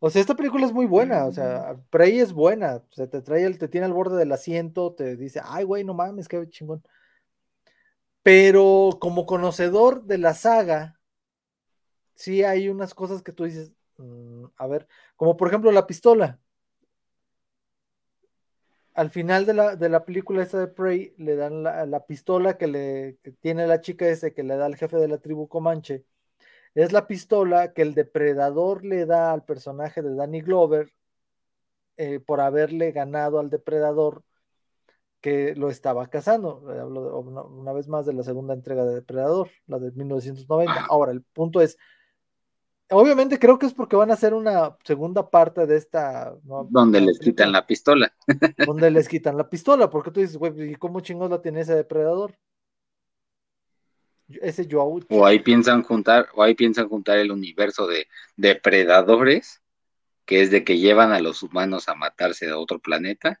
O sea, esta película es muy buena, o sea, Prey es buena, o sea, te trae el, te tiene al borde del asiento, te dice, ay, güey, no mames, qué chingón. Pero como conocedor de la saga, sí hay unas cosas que tú dices, mm, a ver, como por ejemplo la pistola. Al final de la, de la película esta de Prey, le dan la, pistola que le que tiene la chica ese que le da al jefe de la tribu Comanche es la pistola que el depredador le da al personaje de Danny Glover eh, por haberle ganado al depredador que lo estaba cazando. Hablo una, vez más de la segunda entrega de Depredador, la de 1990. Ahora, el punto es, obviamente creo que es porque van a hacer una segunda parte de esta... Donde les quitan la pistola. donde les quitan la pistola, porque tú dices, güey, ¿y cómo chingos la tiene ese depredador? ese O ahí piensan juntar, o ahí piensan juntar el universo de depredadores, que es de que llevan a los humanos a matarse de otro planeta,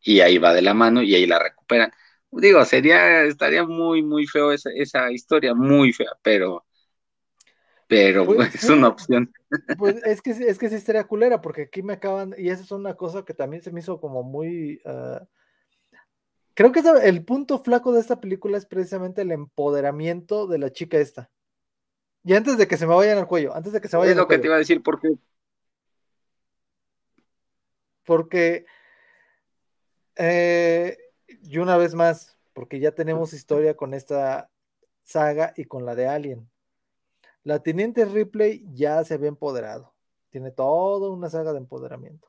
y ahí va de la mano y ahí la recuperan. Digo, sería, estaría muy, muy feo esa, esa historia, muy fea, pero, pero pues, es una opción. Pues es que, es que sí estaría culera, porque aquí me acaban, y esa es una cosa que también se me hizo como muy, ah, Creo que el punto flaco de esta película es precisamente el empoderamiento de la chica esta. Y antes de que se me vayan al cuello, antes de que se vayan Es lo que te iba a decir, porque. Porque. Eh, y una vez más, porque ya tenemos historia con esta saga y con la de Alien. La teniente Ripley ya se había empoderado. Tiene toda una saga de empoderamiento.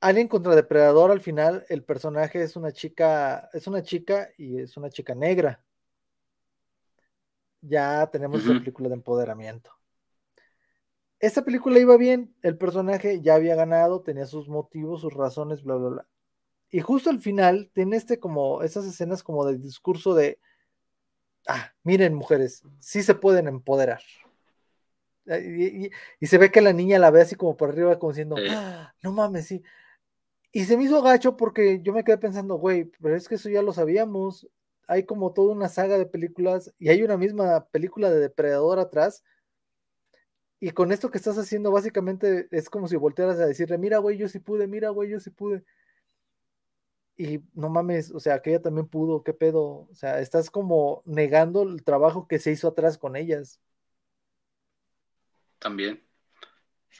Alien contra Depredador, al final, el personaje es una chica, es una chica y es una chica negra. Ya tenemos la película de empoderamiento. Esta película iba bien, el personaje ya había ganado, tenía sus motivos, sus razones, bla, bla, bla. Y justo al final tiene este como, esas escenas como de discurso de, ah, miren mujeres, sí se pueden empoderar. Y, se ve que la niña la ve así como por arriba, como diciendo, ah, no mames, sí. Y se me hizo gacho porque yo me quedé pensando, güey, pero es que eso ya lo sabíamos. Hay como toda una saga de películas y hay una misma película de Depredador atrás. Y con esto que estás haciendo, básicamente es como si voltearas a decirle, mira, güey, yo sí pude, mira, güey, yo sí pude. Y no mames, o sea, que ella también pudo, qué pedo. O sea, estás como negando el trabajo que se hizo atrás con ellas. También.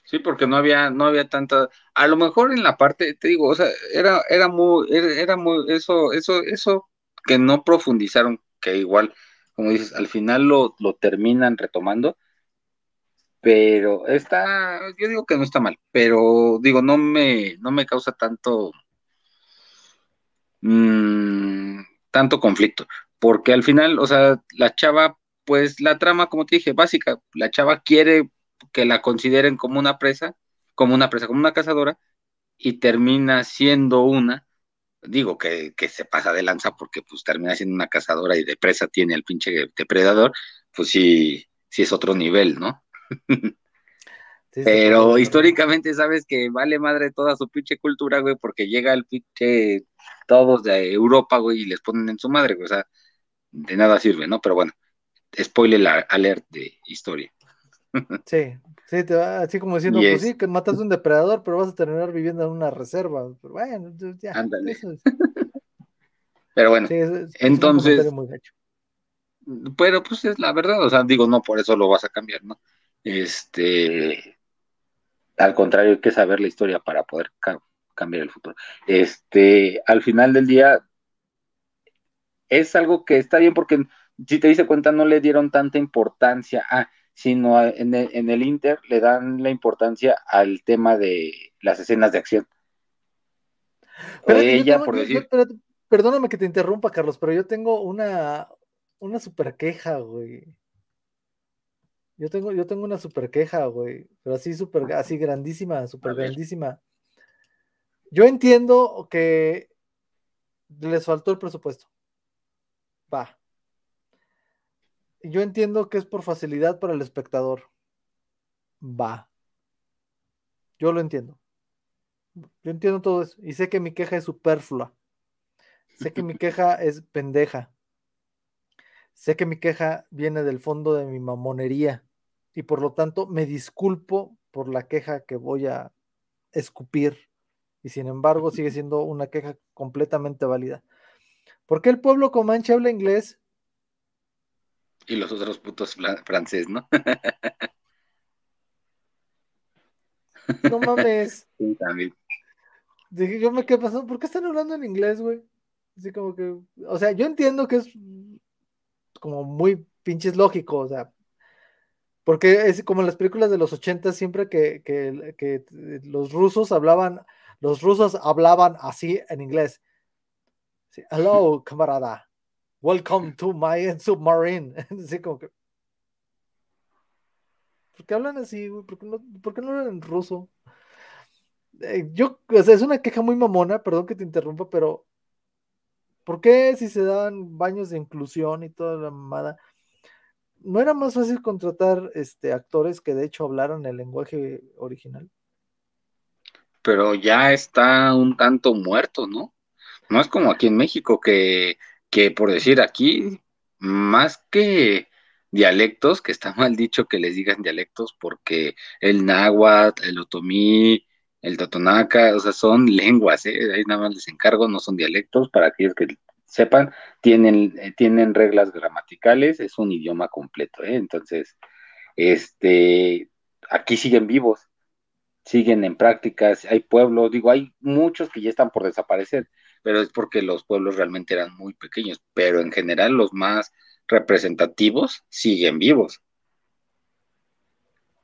Sí, porque no había, no había tanta, a lo mejor en la parte, te digo, o sea, era, era muy, era, muy, eso, eso, eso que no profundizaron, que igual, como dices, al final lo, lo terminan retomando, pero está, yo digo que no está mal, pero digo, no me, no me causa tanto, mm, tanto conflicto, porque al final, o sea, la chava, pues la trama, como te dije, básica, la chava quiere que la consideren como una presa, como una presa, como una cazadora, y termina siendo una, digo que, se pasa de lanza porque pues termina siendo una cazadora y de presa tiene al pinche depredador, pues sí, sí es otro nivel, ¿no? Pero históricamente sabes que vale madre toda su pinche cultura, güey, porque llega el pinche todos de Europa, güey, y les ponen en su madre, güey, o sea, de nada sirve, ¿no? Pero bueno, spoiler alert de historia. Sí, sí, te va así como diciendo, pues sí, que matas a un depredador, pero vas a terminar viviendo en una reserva. Pero bueno, ya. Ándale. Pero bueno, entonces. pero pues es la verdad, o sea, digo, no por eso lo vas a cambiar, ¿no? Este. Al contrario, hay que saber la historia para poder cambiar el futuro. Este, al final del día, es algo que está bien porque si te dice cuenta, no le dieron tanta importancia a sino en el, Inter le dan la importancia al tema de las escenas de acción. ella, por decir... perdóname que te interrumpa, Carlos, pero yo tengo una, una super queja, güey. Yo tengo, yo tengo una super queja, güey. Pero así super, así grandísima, super grandísima. Yo entiendo que les faltó el presupuesto. Va. Yo entiendo que es por facilidad para el espectador. Va. Yo lo entiendo. Yo entiendo todo eso. Y sé que mi queja es superflua. Sé que mi queja es pendeja. Sé que mi queja viene del fondo de mi mamonería. Y por lo tanto me disculpo por la queja que voy a escupir. Y sin embargo sigue siendo una queja completamente válida. ¿Por qué el pueblo comanche habla inglés? Y los otros putos francés, ¿no? No mames. Sí, también. Dije, yo me quedé pasando, ¿por qué están hablando en inglés, güey? Así como que, o sea, yo entiendo que es como muy pinches lógico, o sea, porque es como en las películas de los 80 siempre que, que, que, los rusos hablaban, los rusos hablaban así en inglés. Hello, camarada. Welcome to my submarine. Así como que, ¿Por qué hablan así, güey? ¿Por qué no, por qué no hablan en ruso? Eh, yo, o sea, es una queja muy mamona, perdón que te interrumpa, pero ¿por qué si se dan baños de inclusión y toda la mamada? ¿No era más fácil contratar este, actores que de hecho hablaran el lenguaje original? Pero ya está un tanto muerto, ¿no? No es como aquí en México, que, que por decir aquí, más que dialectos, que está mal dicho que les digan dialectos, porque el náhuatl, el otomí, el totonaca, o sea, son lenguas, ¿eh? ahí nada más les encargo, no son dialectos, para aquellos que sepan, tienen, eh, tienen reglas gramaticales, es un idioma completo, ¿eh? entonces, este, aquí siguen vivos, siguen en prácticas, hay pueblos, digo, hay muchos que ya están por desaparecer, pero es porque los pueblos realmente eran muy pequeños, pero en general los más representativos siguen vivos.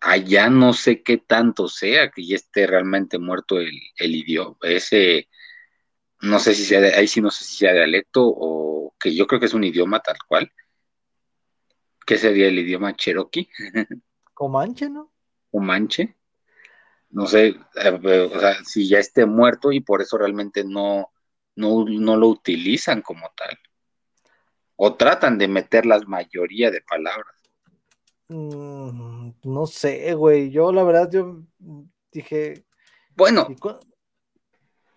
Allá no sé qué tanto sea que ya esté realmente muerto el, idioma, ese, no sé si sea, de, ahí sí no sé si sea dialecto o que yo creo que es un idioma tal cual. ¿Qué sería el idioma cherokee? Comanche, ¿no? Comanche. No sé, eh, o sea, si ya esté muerto y por eso realmente no, no, no lo utilizan como tal o tratan de meter la mayoría de palabras. Mm, no sé, güey. Yo la verdad, yo dije. Bueno,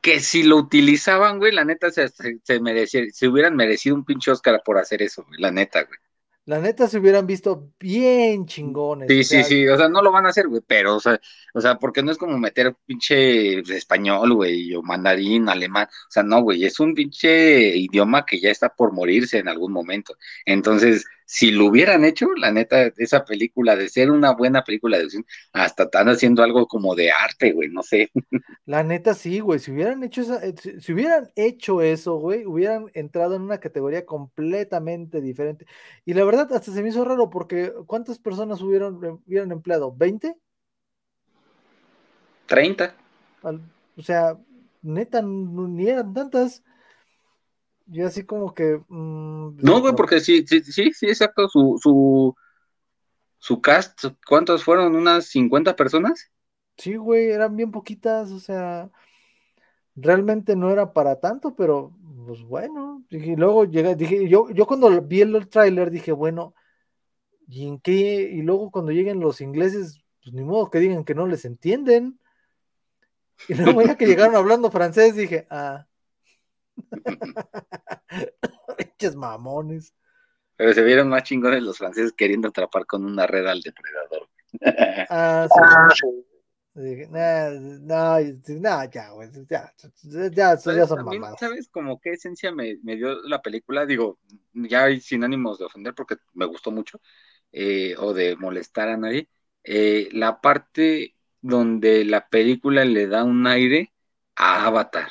que si lo utilizaban, güey, la neta se, se, merecía, se hubieran merecido un pinche Oscar por hacer eso, güey, la neta, güey. La neta se hubieran visto bien chingones. Sí, sí, sí, o sea, no lo van a hacer, güey, pero, o sea, o sea, porque no es como meter pinche español, güey, o mandarín, alemán, o sea, no, güey, es un pinche idioma que ya está por morirse en algún momento. Entonces, si lo hubieran hecho, la neta, esa película, de ser una buena película de acción, hasta están haciendo algo como de arte, güey, no sé. La neta, sí, güey, si hubieran hecho esa, eh, si hubieran hecho eso, güey, hubieran entrado en una categoría completamente diferente. Y la verdad, hasta se me hizo raro, porque ¿cuántas personas hubieran, eh, hubieran empleado? ¿20? 30. o sea, neta, ni eran tantas. Y así como que. No, güey, porque sí, sí, sí, sí, exacto. Su, su, su cast, ¿cuántos fueron? ¿Unas 50 personas? Sí, güey, eran bien poquitas, o sea, realmente no era para tanto, pero pues bueno. Y luego llegué, dije, yo, yo cuando vi el tráiler dije, bueno, ¿y en qué? Y luego cuando lleguen los ingleses, pues ni modo que digan que no les entienden. Y luego ya que llegaron hablando francés, dije, ah. Eches mamones. Pero se vieron más chingones los franceses queriendo atrapar con una red al depredador. Ah, sí. no, no, ya, güey, ya, ya, ya, son mamadas. ¿Sabes como qué esencia me, dio la película? Digo, ya sin ánimos de ofender porque me gustó mucho, eh, o de molestar a nadie. Eh, la parte donde la película le da un aire a Avatar.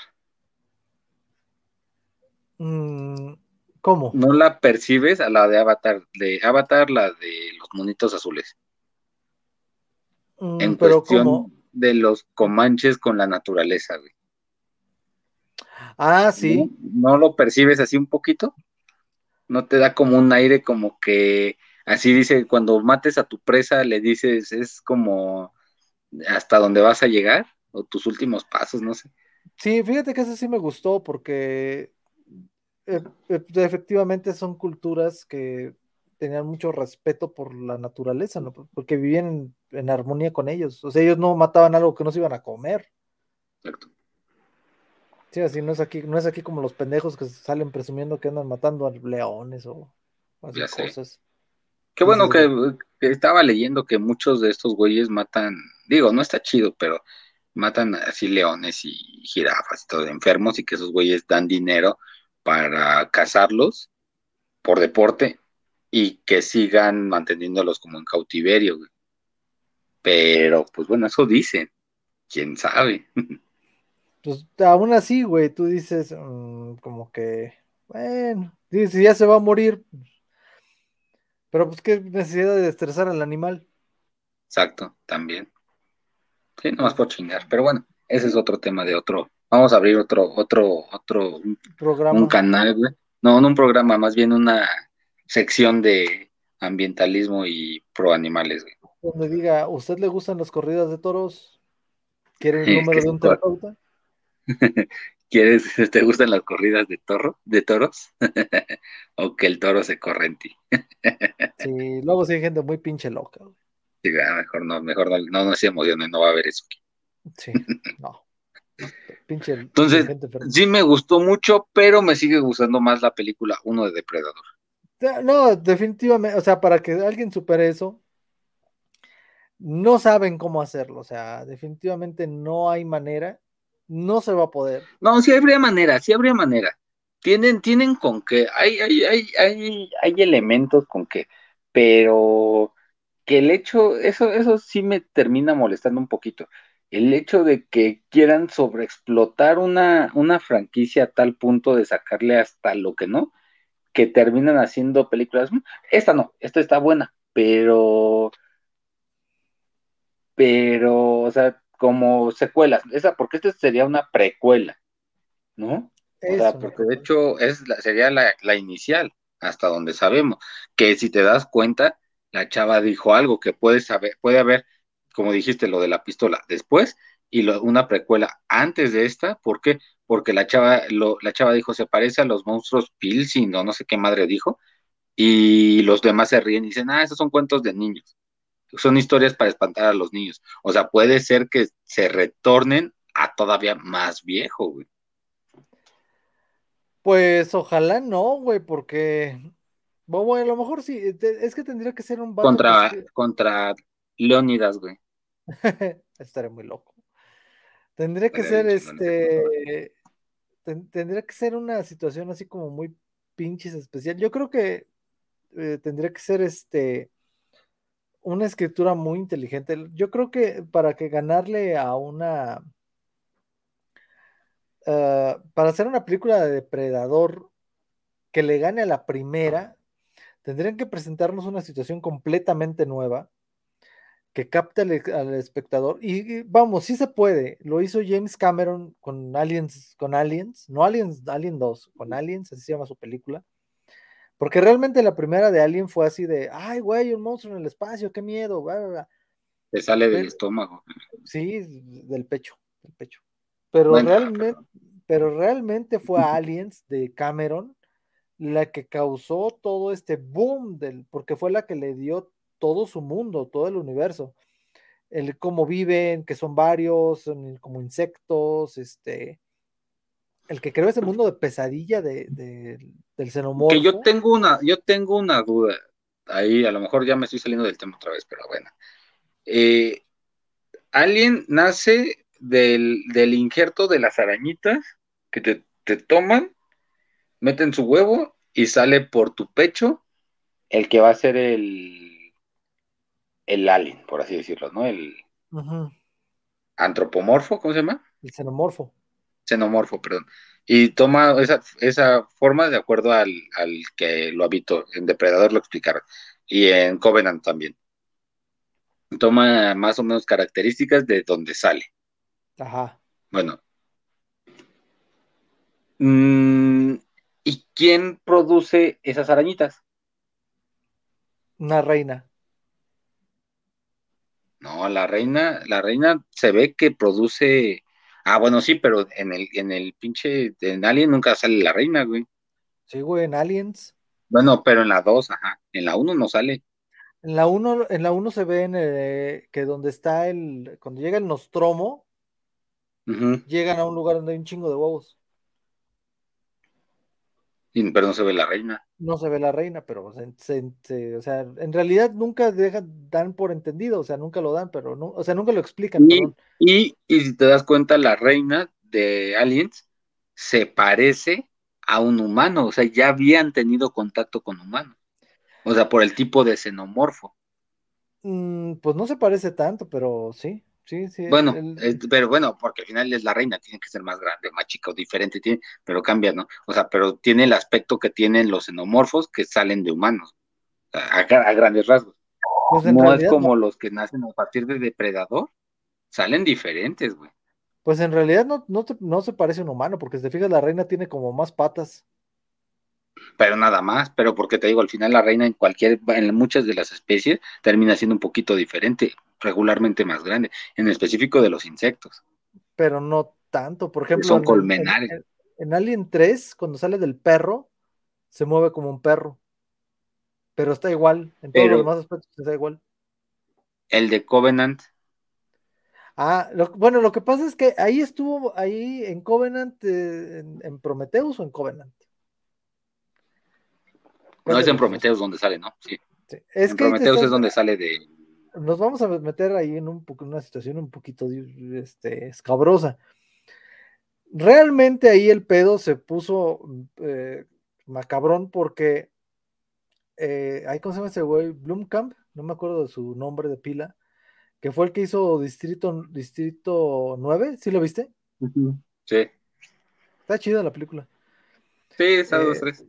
Mm, ¿Cómo? No la percibes a la de Avatar, de Avatar, la de los monitos azules. Mm, en cuestión de los comanches con la naturaleza, güey. Ah, sí. ¿No, lo percibes así un poquito? ¿No te da como un aire como que, así dice, cuando mates a tu presa le dices, es como hasta dónde vas a llegar? O tus últimos pasos, no sé. Sí, fíjate que eso sí me gustó porque efectivamente son culturas que tenían mucho respeto por la naturaleza, ¿no? Porque vivían en, armonía con ellos. O sea, ellos no mataban algo que no se iban a comer. Exacto. Sí, así no es aquí, no es aquí como los pendejos que salen presumiendo que andan matando a leones o así cosas. Qué bueno que, estaba leyendo que muchos de estos güeyes matan, digo, no está chido, pero matan así leones y jirafas y todo enfermos y que esos güeyes dan dinero para cazarlos por deporte y que sigan manteniéndolos como en cautiverio, Pero, pues bueno, eso dicen. ¿Quién sabe? Pues aún así, güey, tú dices mm, como que, bueno, si ya se va a morir, pero pues qué necesidad de estresar al animal. Exacto, también. Sí, nomás por chingar, pero bueno, ese es otro tema de otro. Vamos a abrir otro, otro, otro, programa. un canal, güey. No, no un programa, más bien una sección de ambientalismo y pro animales. Donde diga, ¿usted le gustan las corridas de toros? ¿Quiere el número de un terapeuta? ¿Quieres, te gustan las corridas de toro, de toros? o que el toro se corre en ti. sí, luego sí hay gente muy pinche loca. Sí, mejor no, mejor no, no, no se emocione, no va a haber eso. Sí, no. Pinche, Entonces, sí me gustó mucho, pero me sigue gustando más la película uno de Depredador. No, definitivamente, o sea, para que alguien supere eso, no saben cómo hacerlo, o sea, definitivamente no hay manera, no se va a poder. No, sí habría manera, sí habría manera. Tienen, tienen con qué, hay, hay, hay, hay, hay elementos con qué, pero que el hecho, eso, eso sí me termina molestando un poquito. El hecho de que quieran sobreexplotar una, una franquicia a tal punto de sacarle hasta lo que no, que terminan haciendo películas. Esta no, esta está buena, pero. Pero, o sea, como secuelas. Esa, porque esta sería una precuela, ¿no? o sea, porque de hecho es la, sería la, la, inicial, hasta donde sabemos. Que si te das cuenta, la chava dijo algo que puede saber, puede haber, como dijiste, lo de la pistola después y una precuela antes de esta, ¿por qué? porque la chava, lo, la chava dijo, se parece a los monstruos Pilsing o no sé qué madre dijo, y los demás se ríen y dicen, ah, esos son cuentos de niños, son historias para espantar a los niños. O sea, puede ser que se retornen a todavía más viejo, güey. Pues ojalá no, güey, porque bueno, a lo mejor sí, es que tendría que ser un contra, contra Leónidas, güey. Estaré muy loco. Tendría que ser este tendría que ser una situación así como muy pinches especial. Yo creo que eh, tendría que ser este una escritura muy inteligente. Yo creo que para que ganarle a una ah, para hacer una película de depredador que le gane a la primera, tendrían que presentarnos una situación completamente nueva que capte al, espectador. Y, vamos, sí se puede. Lo hizo James Cameron con Aliens, con Aliens, no Aliens, Alien 2, con Aliens, así se llama su película. Porque realmente la primera de Alien fue así de, ay, güey, un monstruo en el espacio, qué miedo, Te sale del estómago. Sí, del pecho, del pecho. Pero realmente, pero realmente fue Aliens de Cameron la que causó todo este boom del, porque fue la que le dio todo su mundo, todo el universo. El cómo viven, que son varios, como insectos, este, el que creó ese mundo de pesadilla de, del xenomorfo. Que yo tengo una, yo tengo una duda. Ahí a lo mejor ya me estoy saliendo del tema otra vez, pero bueno. Eh, Alien nace del, del, injerto de las arañitas que te, te toman, meten su huevo y sale por tu pecho el que va a ser el el alien, por así decirlo, ¿no? El antropomorfo, ¿cómo se llama? El xenomorfo. Xenomorfo, perdón. Y toma esa, esa forma de acuerdo al, que lo habito. En Depredador lo explicaron. Y en Covenant también. Toma más o menos características de donde sale. Ajá. Bueno. Mm, ¿Y quién produce esas arañitas? Una reina. No, la reina, la reina se ve que produce. Ah, bueno, sí, pero en el, en el pinche, en Alien nunca sale la reina, güey. Sí, güey, en Aliens. Bueno, pero en la 2, ajá. En la 1 no sale. En la 1, en la 1 se ve en el, que donde está el. Cuando llega el Nostromo, llegan a un lugar donde hay un chingo de huevos. Pero no se ve la reina. No se ve la reina, pero o sea, en realidad nunca dejan, dan por entendido, o sea, nunca lo dan, pero no, o sea, nunca lo explican. Y, y, si te das cuenta, la reina de Aliens se parece a un humano, o sea, ya habían tenido contacto con humanos, o sea, por el tipo de xenomorfo. Mm, pues no se parece tanto, pero sí. Sí, sí. Bueno, pero bueno, porque al final es la reina, tiene que ser más grande, más chica o diferente, tiene, pero cambia, ¿no? O sea, pero tiene el aspecto que tienen los xenomorfos que salen de humanos, a, grandes rasgos. Pues no es como los que nacen a partir de depredador, salen diferentes, güey. Pues en realidad no, no, no se parece a un humano, porque si te fijas, la reina tiene como más patas pero nada más, pero porque te digo, al final la reina en cualquier, en muchas de las especies termina siendo un poquito diferente, regularmente más grande, en específico de los insectos. Pero no tanto, por ejemplo. Son colmenares. En, Alien 3, cuando sale del perro, se mueve como un perro. Pero está igual, en todos los demás aspectos está igual. El de Covenant. Ah, bueno, lo que pasa es que ahí estuvo, ahí en Covenant, eh, en, en Prometheus o en Covenant. No es en Prometheus donde sale, ¿no? Sí. Es en Prometheus es donde sale de. Nos vamos a meter ahí en un, una situación un poquito este, escabrosa. Realmente ahí el pedo se puso eh, macabrón porque. Eh, ¿Cómo se llama ese güey? Bloomkamp, no me acuerdo de su nombre de pila, que fue el que hizo Distrito, Distrito 9, ¿sí lo viste? Sí. Está chida la película. Sí, está dos, eh, tres.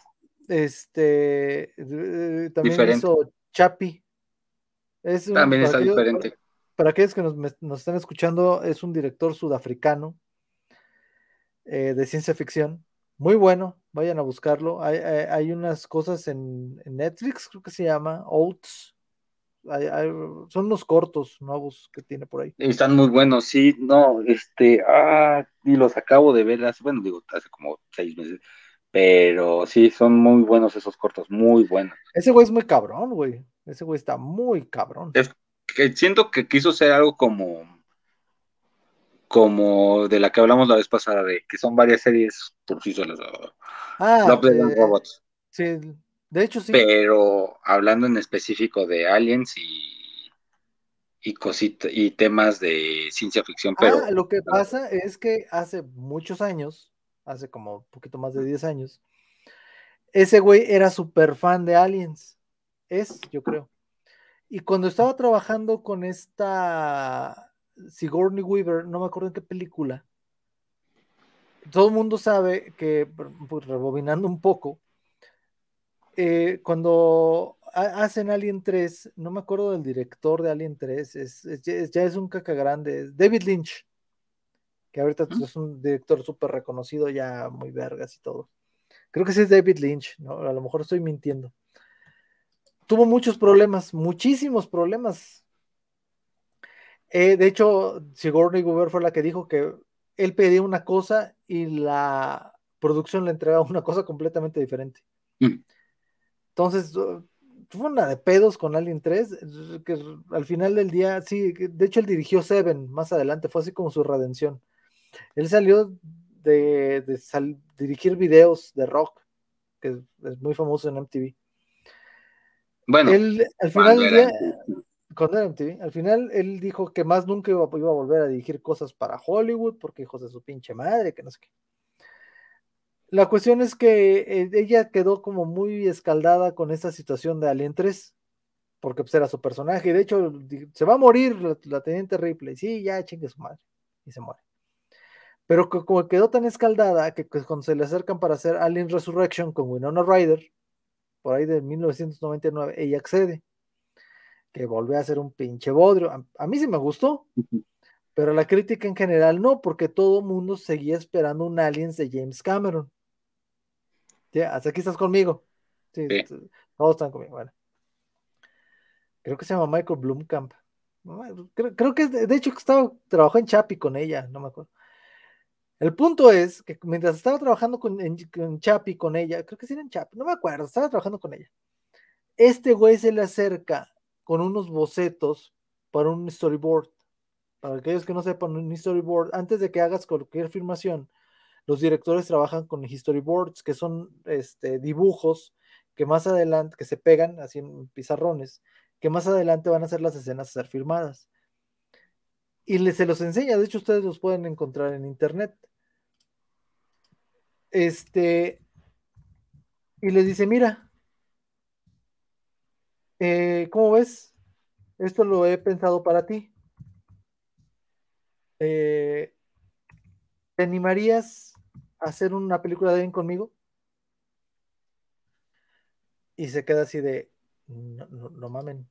Este eh, también hizo Chapi. Es también está diferente. Para aquellos que nos, están escuchando, es un director sudafricano eh, de ciencia ficción. Muy bueno, vayan a buscarlo. Hay, unas cosas en, Netflix, creo que se llama Oats. son unos cortos nuevos que tiene por ahí. Están muy buenos, sí, no, este, ah, y los acabo de ver hace, bueno, digo, hace como seis meses pero sí, son muy buenos esos cortos, muy buenos. Ese güey es muy cabrón, güey. Ese güey está muy cabrón. Es que siento que quiso ser algo como como de la que hablamos la vez pasada, de que son varias series por sí solas. Ah, Love eh, Robots. Sí, de hecho sí. Pero hablando en específico de aliens y y y temas de ciencia ficción, pero ah, lo que pasa es que hace muchos años hace como un poquito más de 10 años. Ese güey era súper fan de Aliens. Es, yo creo. Y cuando estaba trabajando con esta Sigourney Weaver, no me acuerdo en qué película, todo el mundo sabe que, pues, rebobinando un poco, eh, cuando hacen Alien 3, no me acuerdo del director de Alien 3, ya es un caca grande, David Lynch que ahorita es un director súper reconocido, ya muy vergas y todo. Creo que sí es David Lynch, ¿no? A lo mejor estoy mintiendo. Tuvo muchos problemas, muchísimos problemas. Eh, de hecho, Sigourney Weaver fue la que dijo que él pedía una cosa y la producción le entregaba una cosa completamente diferente. Mm. Entonces, uh, fue una de pedos con Alien 3, que al final del día, sí, de hecho él dirigió Seven más adelante, fue así como su redención. Él salió de, dirigir videos de rock, que es muy famoso en MTV. Bueno, él, al final del día, MTV, al final él dijo que más nunca iba, a volver a dirigir cosas para Hollywood, porque hijos de su pinche madre, que no sé qué. La cuestión es que eh, ella quedó como muy escaldada con esta situación de Alien 3, porque pues era su personaje, y de hecho se va a morir la, la teniente Ripley, sí, ya chingue su madre, y se muere. Pero como quedó tan escaldada que cuando se le acercan para hacer Alien Resurrection con Winona Ryder, por ahí de 1999, ella accede. Que volvió a ser un pinche bodrio. A, mí sí me gustó, pero la crítica en general no, porque todo el mundo seguía esperando un Aliens de James Cameron. Ya, hasta aquí estás conmigo. Sí, todos están conmigo. Bueno. Creo que se llama Michael Blumkamp. Creo, que de, hecho estaba trabajó en Chapi con ella, no me acuerdo. El punto es que mientras estaba trabajando con, Chapi con ella, creo que sí era en Chapi, no me acuerdo, estaba trabajando con ella. Este güey se le acerca con unos bocetos para un storyboard. Para aquellos que no sepan, un storyboard, antes de que hagas cualquier filmación, los directores trabajan con storyboards, que son este, dibujos que más adelante, que se pegan así en pizarrones, que más adelante van a ser las escenas a ser filmadas. Y se los enseña, de hecho ustedes los pueden encontrar en internet. Este, y les dice, mira, eh, ¿cómo ves? Esto lo he pensado para ti. Eh, ¿Te animarías a hacer una película de él conmigo? Y se queda así de, no, mamen.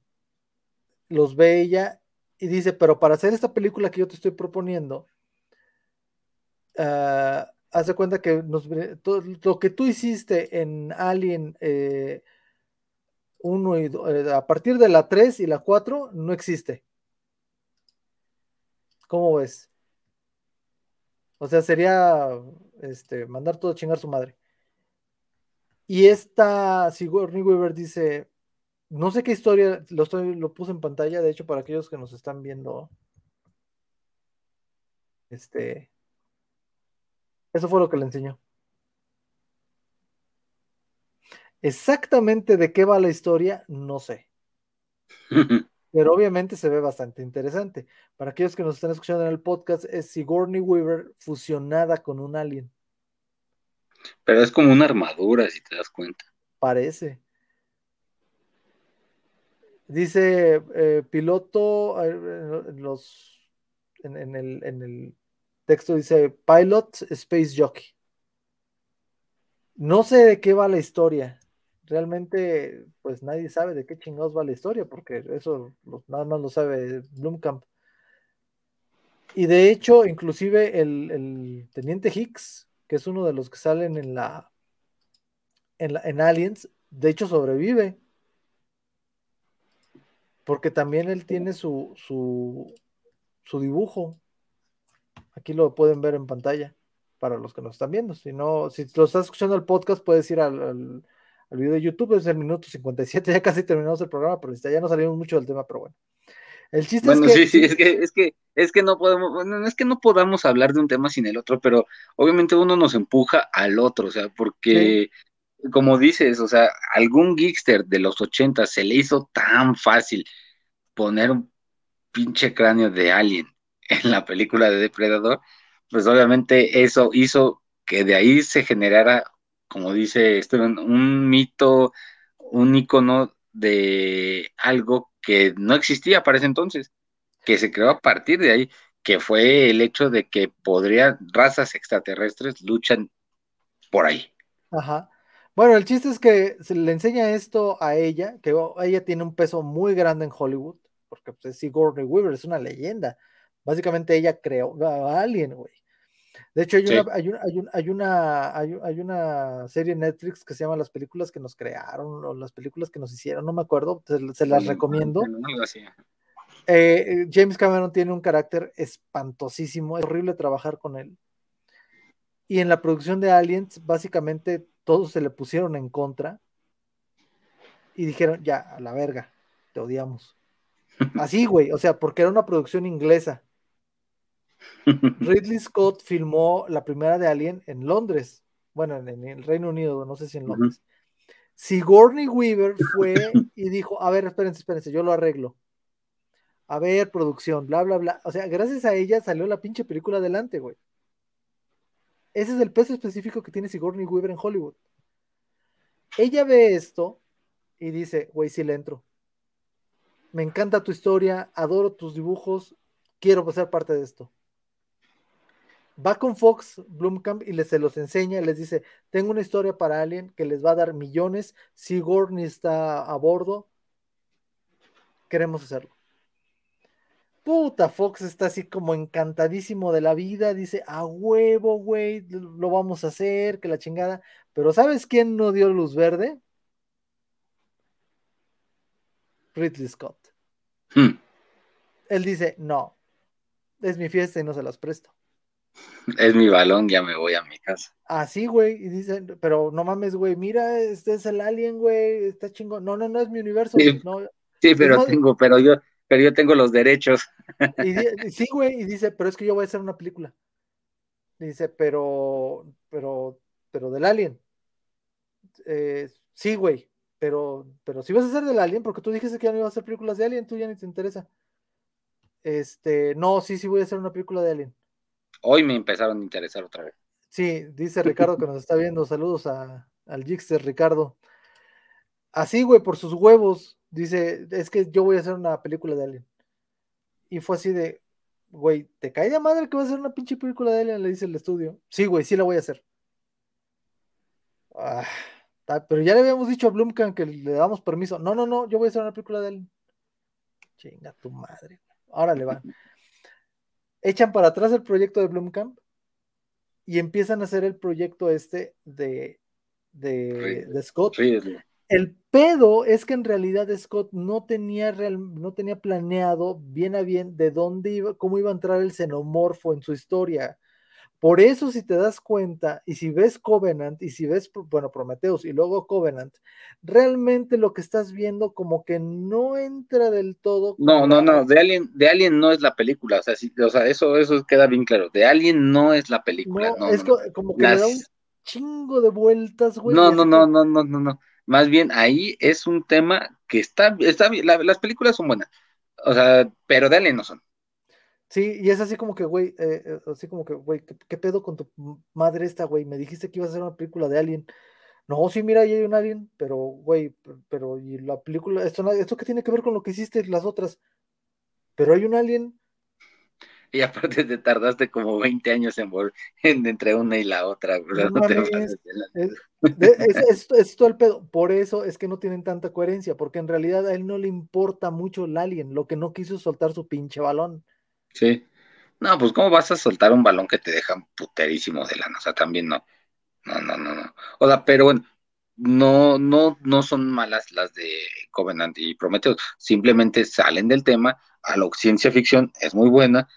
Los ve ella y dice, pero para hacer esta película que yo te estoy proponiendo, uh, haz de cuenta que lo que tú hiciste en Alien eh, 1 y eh, a partir de la 3 y la 4 no existe. ¿Cómo ves? O sea, sería este, mandar todo a chingar su madre. Y esta Sigourney Weaver dice, no sé qué historia, lo, estoy, lo puse en pantalla, de hecho, para aquellos que nos están viendo. Este. Eso fue lo que le enseñó. Exactamente de qué va la historia, no sé. Pero obviamente se ve bastante interesante. Para aquellos que nos están escuchando en el podcast, es Sigourney Weaver fusionada con un alien. Pero es como una armadura, si te das cuenta. Parece. Dice eh, piloto, eh, los, en, el, en el texto dice Pilot Space Jockey. No sé de qué va la historia realmente pues nadie sabe de qué chingados va la historia, porque eso nada más lo sabe Blumkamp. Y de hecho, inclusive el, teniente Hicks, que es uno de los que salen en la, en, en Aliens, de hecho sobrevive. Porque también él tiene su, su, su dibujo. Aquí lo pueden ver en pantalla para los que nos están viendo. Si no, si lo estás escuchando el podcast, puedes ir al el video de YouTube, es el minuto 57, ya casi terminamos el programa, pero ya no salimos mucho del tema, pero bueno. El chiste es que. Sí, sí, es que, es que, es que no podemos, no es que no podamos hablar de un tema sin el otro, pero obviamente uno nos empuja al otro, o sea, porque, como dices, o sea, algún geekster de los 80 se le hizo tan fácil poner un pinche cráneo de alien en la película de Depredador, pues obviamente eso hizo que de ahí se generara como dice Steven, un mito, un icono de algo que no existía para ese entonces, que se creó a partir de ahí, que fue el hecho de que podría razas extraterrestres luchan por ahí. Ajá. Bueno, el chiste es que se le enseña esto a ella, que ella tiene un peso muy grande en Hollywood, porque pues, es Sigourney Weaver, es una leyenda. Básicamente ella creó a alguien, güey. De hecho, hay, una, hay, una, hay, una, serie en Netflix que se llama Las películas que nos crearon o las películas que nos hicieron, no me acuerdo, se, las recomiendo. Eh, James Cameron tiene un carácter espantosísimo, es horrible trabajar con él. Y en la producción de Aliens, básicamente todos se le pusieron en contra y dijeron, ya, a la verga, te odiamos. Así, güey, o sea, porque era una producción inglesa Ridley Scott filmó la primera de Alien en Londres, bueno, en, el Reino Unido, no sé si en Londres. Sigourney Weaver fue y dijo, a ver, espérense, espérense, yo lo arreglo. A ver, producción, bla, bla, bla. O sea, gracias a ella salió la pinche película adelante, güey. Ese es el peso específico que tiene Sigourney Weaver en Hollywood. Ella ve esto y dice, güey, sí le entro. Me encanta tu historia, adoro tus dibujos, quiero ser parte de esto va con Fox Blumkamp y les, se los enseña, les dice, tengo una historia para Alien que les va a dar millones, Sigourney está a bordo, queremos hacerlo. Puta, Fox está así como encantadísimo de la vida, dice, a huevo, güey, lo vamos a hacer, que la chingada. Pero ¿sabes quién no dio luz verde? Ridley Scott. Hmm. Él dice, no, es mi fiesta y no se las presto. Es mi balón, ya me voy a mi casa. Así, güey, y dice, pero no mames, güey, mira, este es el alien, güey, está chingón. No, no, no es mi universo. Sí, no, sí pero tengo, pero yo, pero yo tengo los derechos. Y, sí, güey, y dice, pero es que yo voy a hacer una película. dice, pero, pero, pero del alien. Eh, sí, güey, pero, pero si vas a hacer del alien, porque tú dijiste que ya no ibas a hacer películas de alien, tú ya ni te interesa. Este, no, sí, sí voy a hacer una película de alien. Hoy me empezaron a interesar otra vez. Sí, dice Ricardo que nos está viendo. Saludos a, al Jixter Ricardo. Así, güey, por sus huevos. Dice, es que yo voy a hacer una película de Alien. Y fue así de, güey, ¿te cae de madre que va a hacer una pinche película de Alien? Le dice el estudio. Sí, güey, sí la voy a hacer. Ah, pero ya le habíamos dicho a Blumkamp que le damos permiso. No, no, no, yo voy a hacer una película de Alien. Chinga tu madre. Ahora le van. Echan para atrás el proyecto de Blumkamp y empiezan a hacer el proyecto este de, de, de Scott. El pedo es que en realidad Scott no tenía, no tenía planeado bien a bien de dónde iba, cómo iba a entrar el xenomorfo en su historia. Por eso, si te das cuenta, y si ves Covenant, y si ves, bueno, Prometheus y luego Covenant, realmente lo que estás viendo como que no entra del todo. No, no, no, de Alien, de Alien no es la película, o sea, o sea eso, eso queda bien claro. De Alien no es la película. No, es como que le da un chingo de vueltas, güey. No, no, no, no, no, no, no. Más bien ahí es un tema que está, está bien, las películas son buenas, o sea, pero de Alien no son. Sí, y es así como que, güey, eh, eh, así como que, güey, ¿qué, pedo con tu madre esta, güey? Me dijiste que ibas a hacer una película de Alien. No, sí, mira, ahí hay un Alien, pero, güey, pero, y la película, esto, esto qué tiene que ver con lo que hiciste las otras. Pero hay un Alien, y aparte te tardaste como 20 años en, en entre una y la otra. es, todo el pedo. Por eso es que no tienen tanta coherencia, porque en realidad a él no le importa mucho el alien, lo que no quiso soltar su pinche balón. Sí. No, pues ¿cómo vas a soltar un balón que te deja puterísimo de lana? O sea, también no. No, no, no, no. O sea, pero bueno, no, no, no son malas las de Covenant y Prometheus, simplemente salen del tema, a la ciencia ficción es muy buena,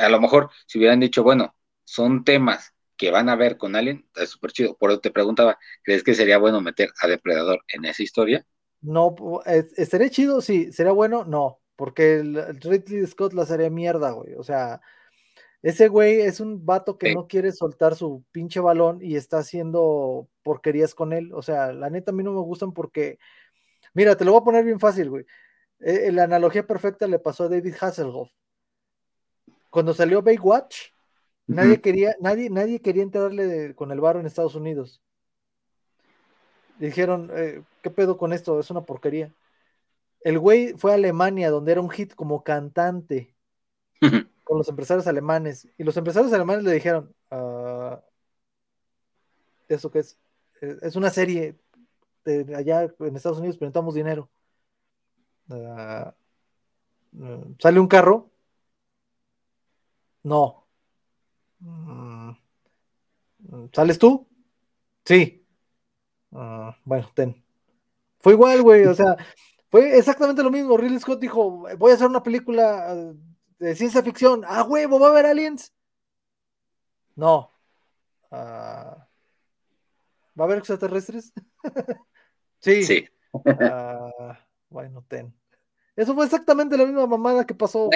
a lo mejor si hubieran dicho, bueno, son temas que van a ver con Alien, es súper chido, por eso te preguntaba, ¿crees que sería bueno meter a Depredador en esa historia? No, estaría chido, sí, sería bueno, no, porque el, Ridley Scott la sería mierda, güey, o sea, ese güey es un vato que no quiere soltar su pinche balón y está haciendo porquerías con él. O sea, la neta a mí no me gustan porque, mira, te lo voy a poner bien fácil, güey. Eh, la analogía perfecta le pasó a David Hasselhoff. Cuando salió Baywatch, nadie quería, nadie, nadie quería entrarle con el varo en Estados Unidos. Dijeron, eh, ¿qué pedo con esto? Es una porquería. El güey fue a Alemania, donde era un hit como cantante con los empresarios alemanes. Y los empresarios alemanes le dijeron, uh, ¿eso qué es? Es una serie de allá en Estados Unidos, pero necesitamos dinero. Ah, ¿Sale un carro? No. Mm, ¿Sales tú? Sí. Ah, bueno, ten. Fue igual, güey, o sea, fue exactamente lo mismo. Ridley Scott dijo, voy a hacer una película de ciencia ficción. ¡Ah, huevo! ¿Va a haber aliens? No. Ah, ¿Va a haber extraterrestres? sí. Sí. Ah, bueno, ten. Eso fue exactamente la misma mamada que pasó.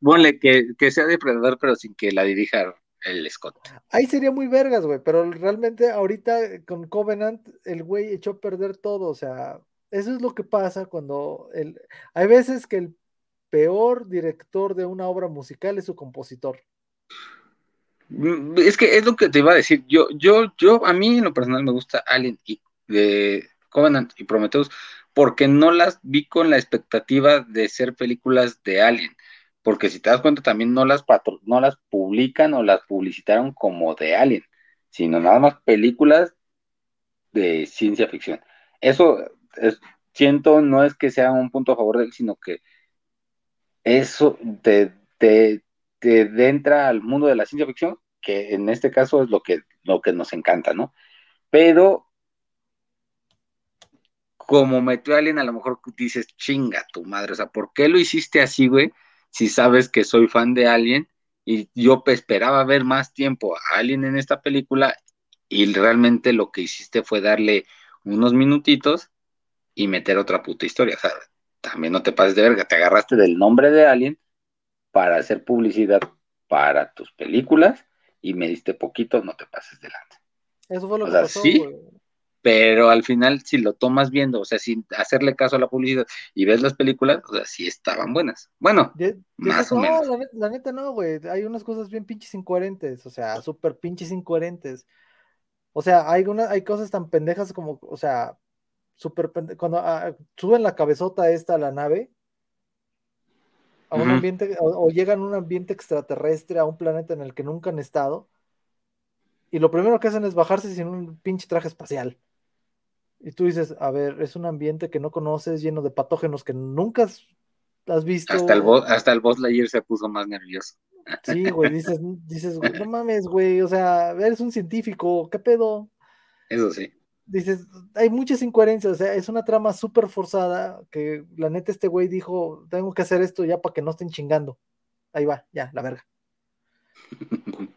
Bueno, que, que, sea depredador, pero sin que la dirija el Scott. Ahí sería muy vergas, güey, pero realmente ahorita con Covenant el güey echó a perder todo, o sea, eso es lo que pasa cuando el... hay veces que el peor director de una obra musical es su compositor. Es que es lo que te iba a decir. Yo, yo, yo, a mí en lo personal me gusta Alien y de Covenant y Prometheus porque no las vi con la expectativa de ser películas de Alien. Porque si te das cuenta, también no las, no las publican o las publicitaron como de Alien, sino nada más películas de ciencia ficción. Eso es, siento no es que sea un punto a favor de él, sino que eso te, te, te entra al mundo de la ciencia ficción, que en este caso es lo que, lo que nos encanta, ¿no? Pero como metió a alguien, a lo mejor dices, chinga tu madre, o sea, ¿por qué lo hiciste así, güey? Si sabes que soy fan de alguien y yo esperaba ver más tiempo a alguien en esta película y realmente lo que hiciste fue darle unos minutitos y meter otra puta historia. O sea, también no te pases de verga, te agarraste del nombre de alguien para hacer publicidad para tus películas y me diste poquito, no te pases delante. Eso fue lo que pasó, sí, pero al final si lo tomas viendo, o sea, sin hacerle caso a la publicidad y ves las películas, o sea, sí estaban buenas. Bueno, más o menos. La, la, neta no, güey, hay unas cosas bien pinches incoherentes, o sea, súper pinches incoherentes. O sea, hay, una, hay cosas tan pendejas como, o sea, súper cuando ah, suben la cabezota esta a la nave, a un ambiente, o, llegan a un ambiente extraterrestre, a un planeta en el que nunca han estado, y lo primero que hacen es bajarse sin un pinche traje espacial. Y tú dices, a ver, es un ambiente que no conoces, lleno de patógenos que nunca has, visto. Hasta el, hasta el Boss Lightyear se puso más nervioso. Sí, güey, dices, dices, no mames, güey, o sea, eres un científico, ¿qué pedo? Eso sí. Dices, hay muchas incoherencias, o sea, es una trama súper forzada que la neta este güey dijo, tengo que hacer esto ya para que no estén chingando. Ahí va, ya, la verga.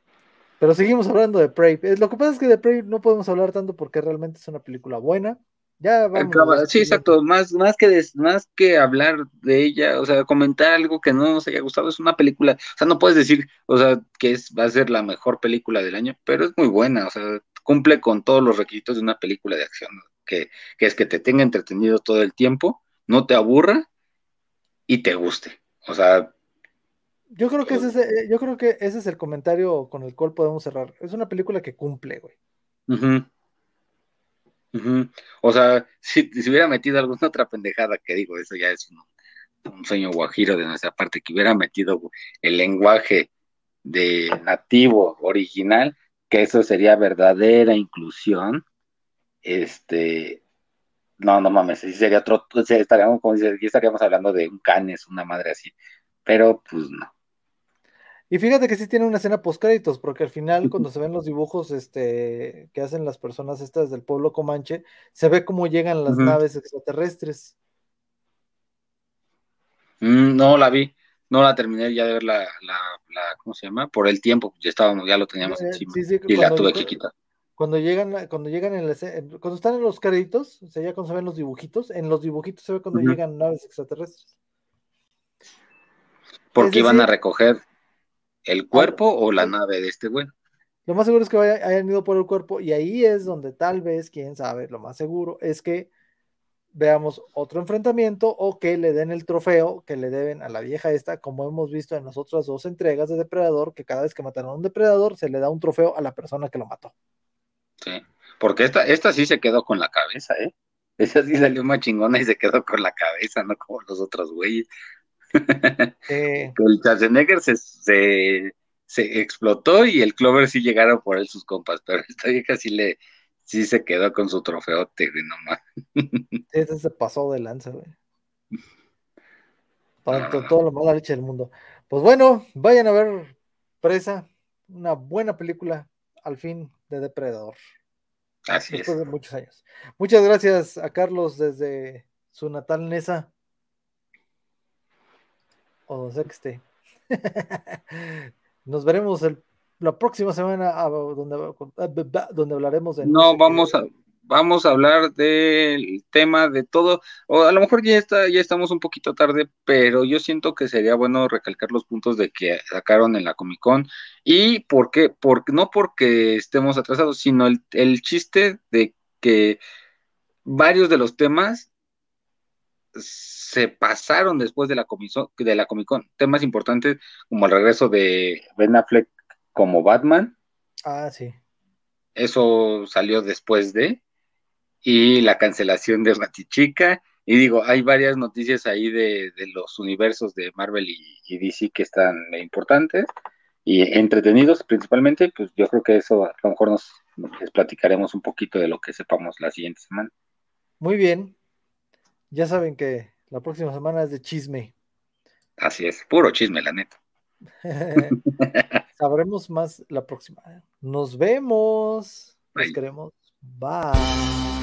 Pero seguimos hablando de Prey. Lo que pasa es que de Prey no podemos hablar tanto porque realmente es una película buena. Ya vamos sí, exacto. Más, más, que más que hablar de ella, o sea, comentar algo que no nos haya gustado, es una película. O sea, no puedes decir, o sea, que es, va a ser la mejor película del año, pero es muy buena. O sea, cumple con todos los requisitos de una película de acción, que, que es que te tenga entretenido todo el tiempo, no te aburra y te guste. O sea, yo creo que ese es, eh, yo creo que ese es el comentario con el cual podemos cerrar. Es una película que cumple, güey. O sea, si, si, hubiera metido alguna otra pendejada, que digo, eso ya es un, sueño guajiro de nuestra parte, que hubiera metido el lenguaje de nativo original, que eso sería verdadera inclusión, este, no, no mames, si sería otro, estaríamos, como dice, estaríamos hablando de un canes, una madre así, pero pues no. Y fíjate que sí tiene una escena post créditos, porque al final, cuando se ven los dibujos este, que hacen las personas estas del pueblo Comanche, se ve cómo llegan las naves extraterrestres. Mm, no la vi, no la terminé ya de ver la, la, ¿cómo se llama? Por el tiempo, ya estábamos, ya lo teníamos eh, encima. y la tuve que quitar. Cuando llegan, cuando llegan en cuando están en los créditos, o sea, ya cuando se ven los dibujitos, en los dibujitos se ve cuando llegan naves extraterrestres. Porque iban a recoger ¿El cuerpo o la nave de este güey? Lo más seguro es que hayan ido por el cuerpo y ahí es donde tal vez, quién sabe, lo más seguro es que veamos otro enfrentamiento o que le den el trofeo que le deben a la vieja esta, como hemos visto en las otras dos entregas de Depredador, que cada vez que mataron a un depredador se le da un trofeo a la persona que lo mató. Sí, porque esta, esta sí se quedó con la cabeza, ¿eh? Esa sí salió más chingona y se quedó con la cabeza, no como los otros güeyes. el Schwarzenegger se, se, explotó y el Clover sí llegaron por él sus compas, pero esta vieja sí le sí se quedó con su trofeote, güey, nomás. Ese se pasó de lanza, güey. Para todo lo mala leche del mundo. Pues bueno, vayan a ver Presa, una buena película al fin de Depredador. Así Después de muchos años. Muchas gracias a Carlos desde su natal Nesa o donde sea que esté. Nos veremos la próxima semana donde, donde hablaremos de... No, vamos a, vamos a hablar del tema de todo, o a lo mejor ya está, ya estamos un poquito tarde, pero yo siento que sería bueno recalcar los puntos de que sacaron en la Comic Con. Y por qué, porque, no porque estemos atrasados, sino el, el chiste de que varios de los temas se pasaron después de la, de la Comic Con. Temas importantes como el regreso de Ben Affleck como Batman. Ah, sí. Eso salió después de. Y la cancelación de Ratichica. Y digo, hay varias noticias ahí de, los universos de Marvel y, DC que están importantes y entretenidos principalmente. Pues yo creo que eso a lo mejor nos, nos platicaremos un poquito de lo que sepamos la siguiente semana. Muy bien, ya saben que la próxima semana es de chisme. Así es, puro chisme, la neta. Sabremos más la próxima. Nos vemos. Nos queremos. Bye.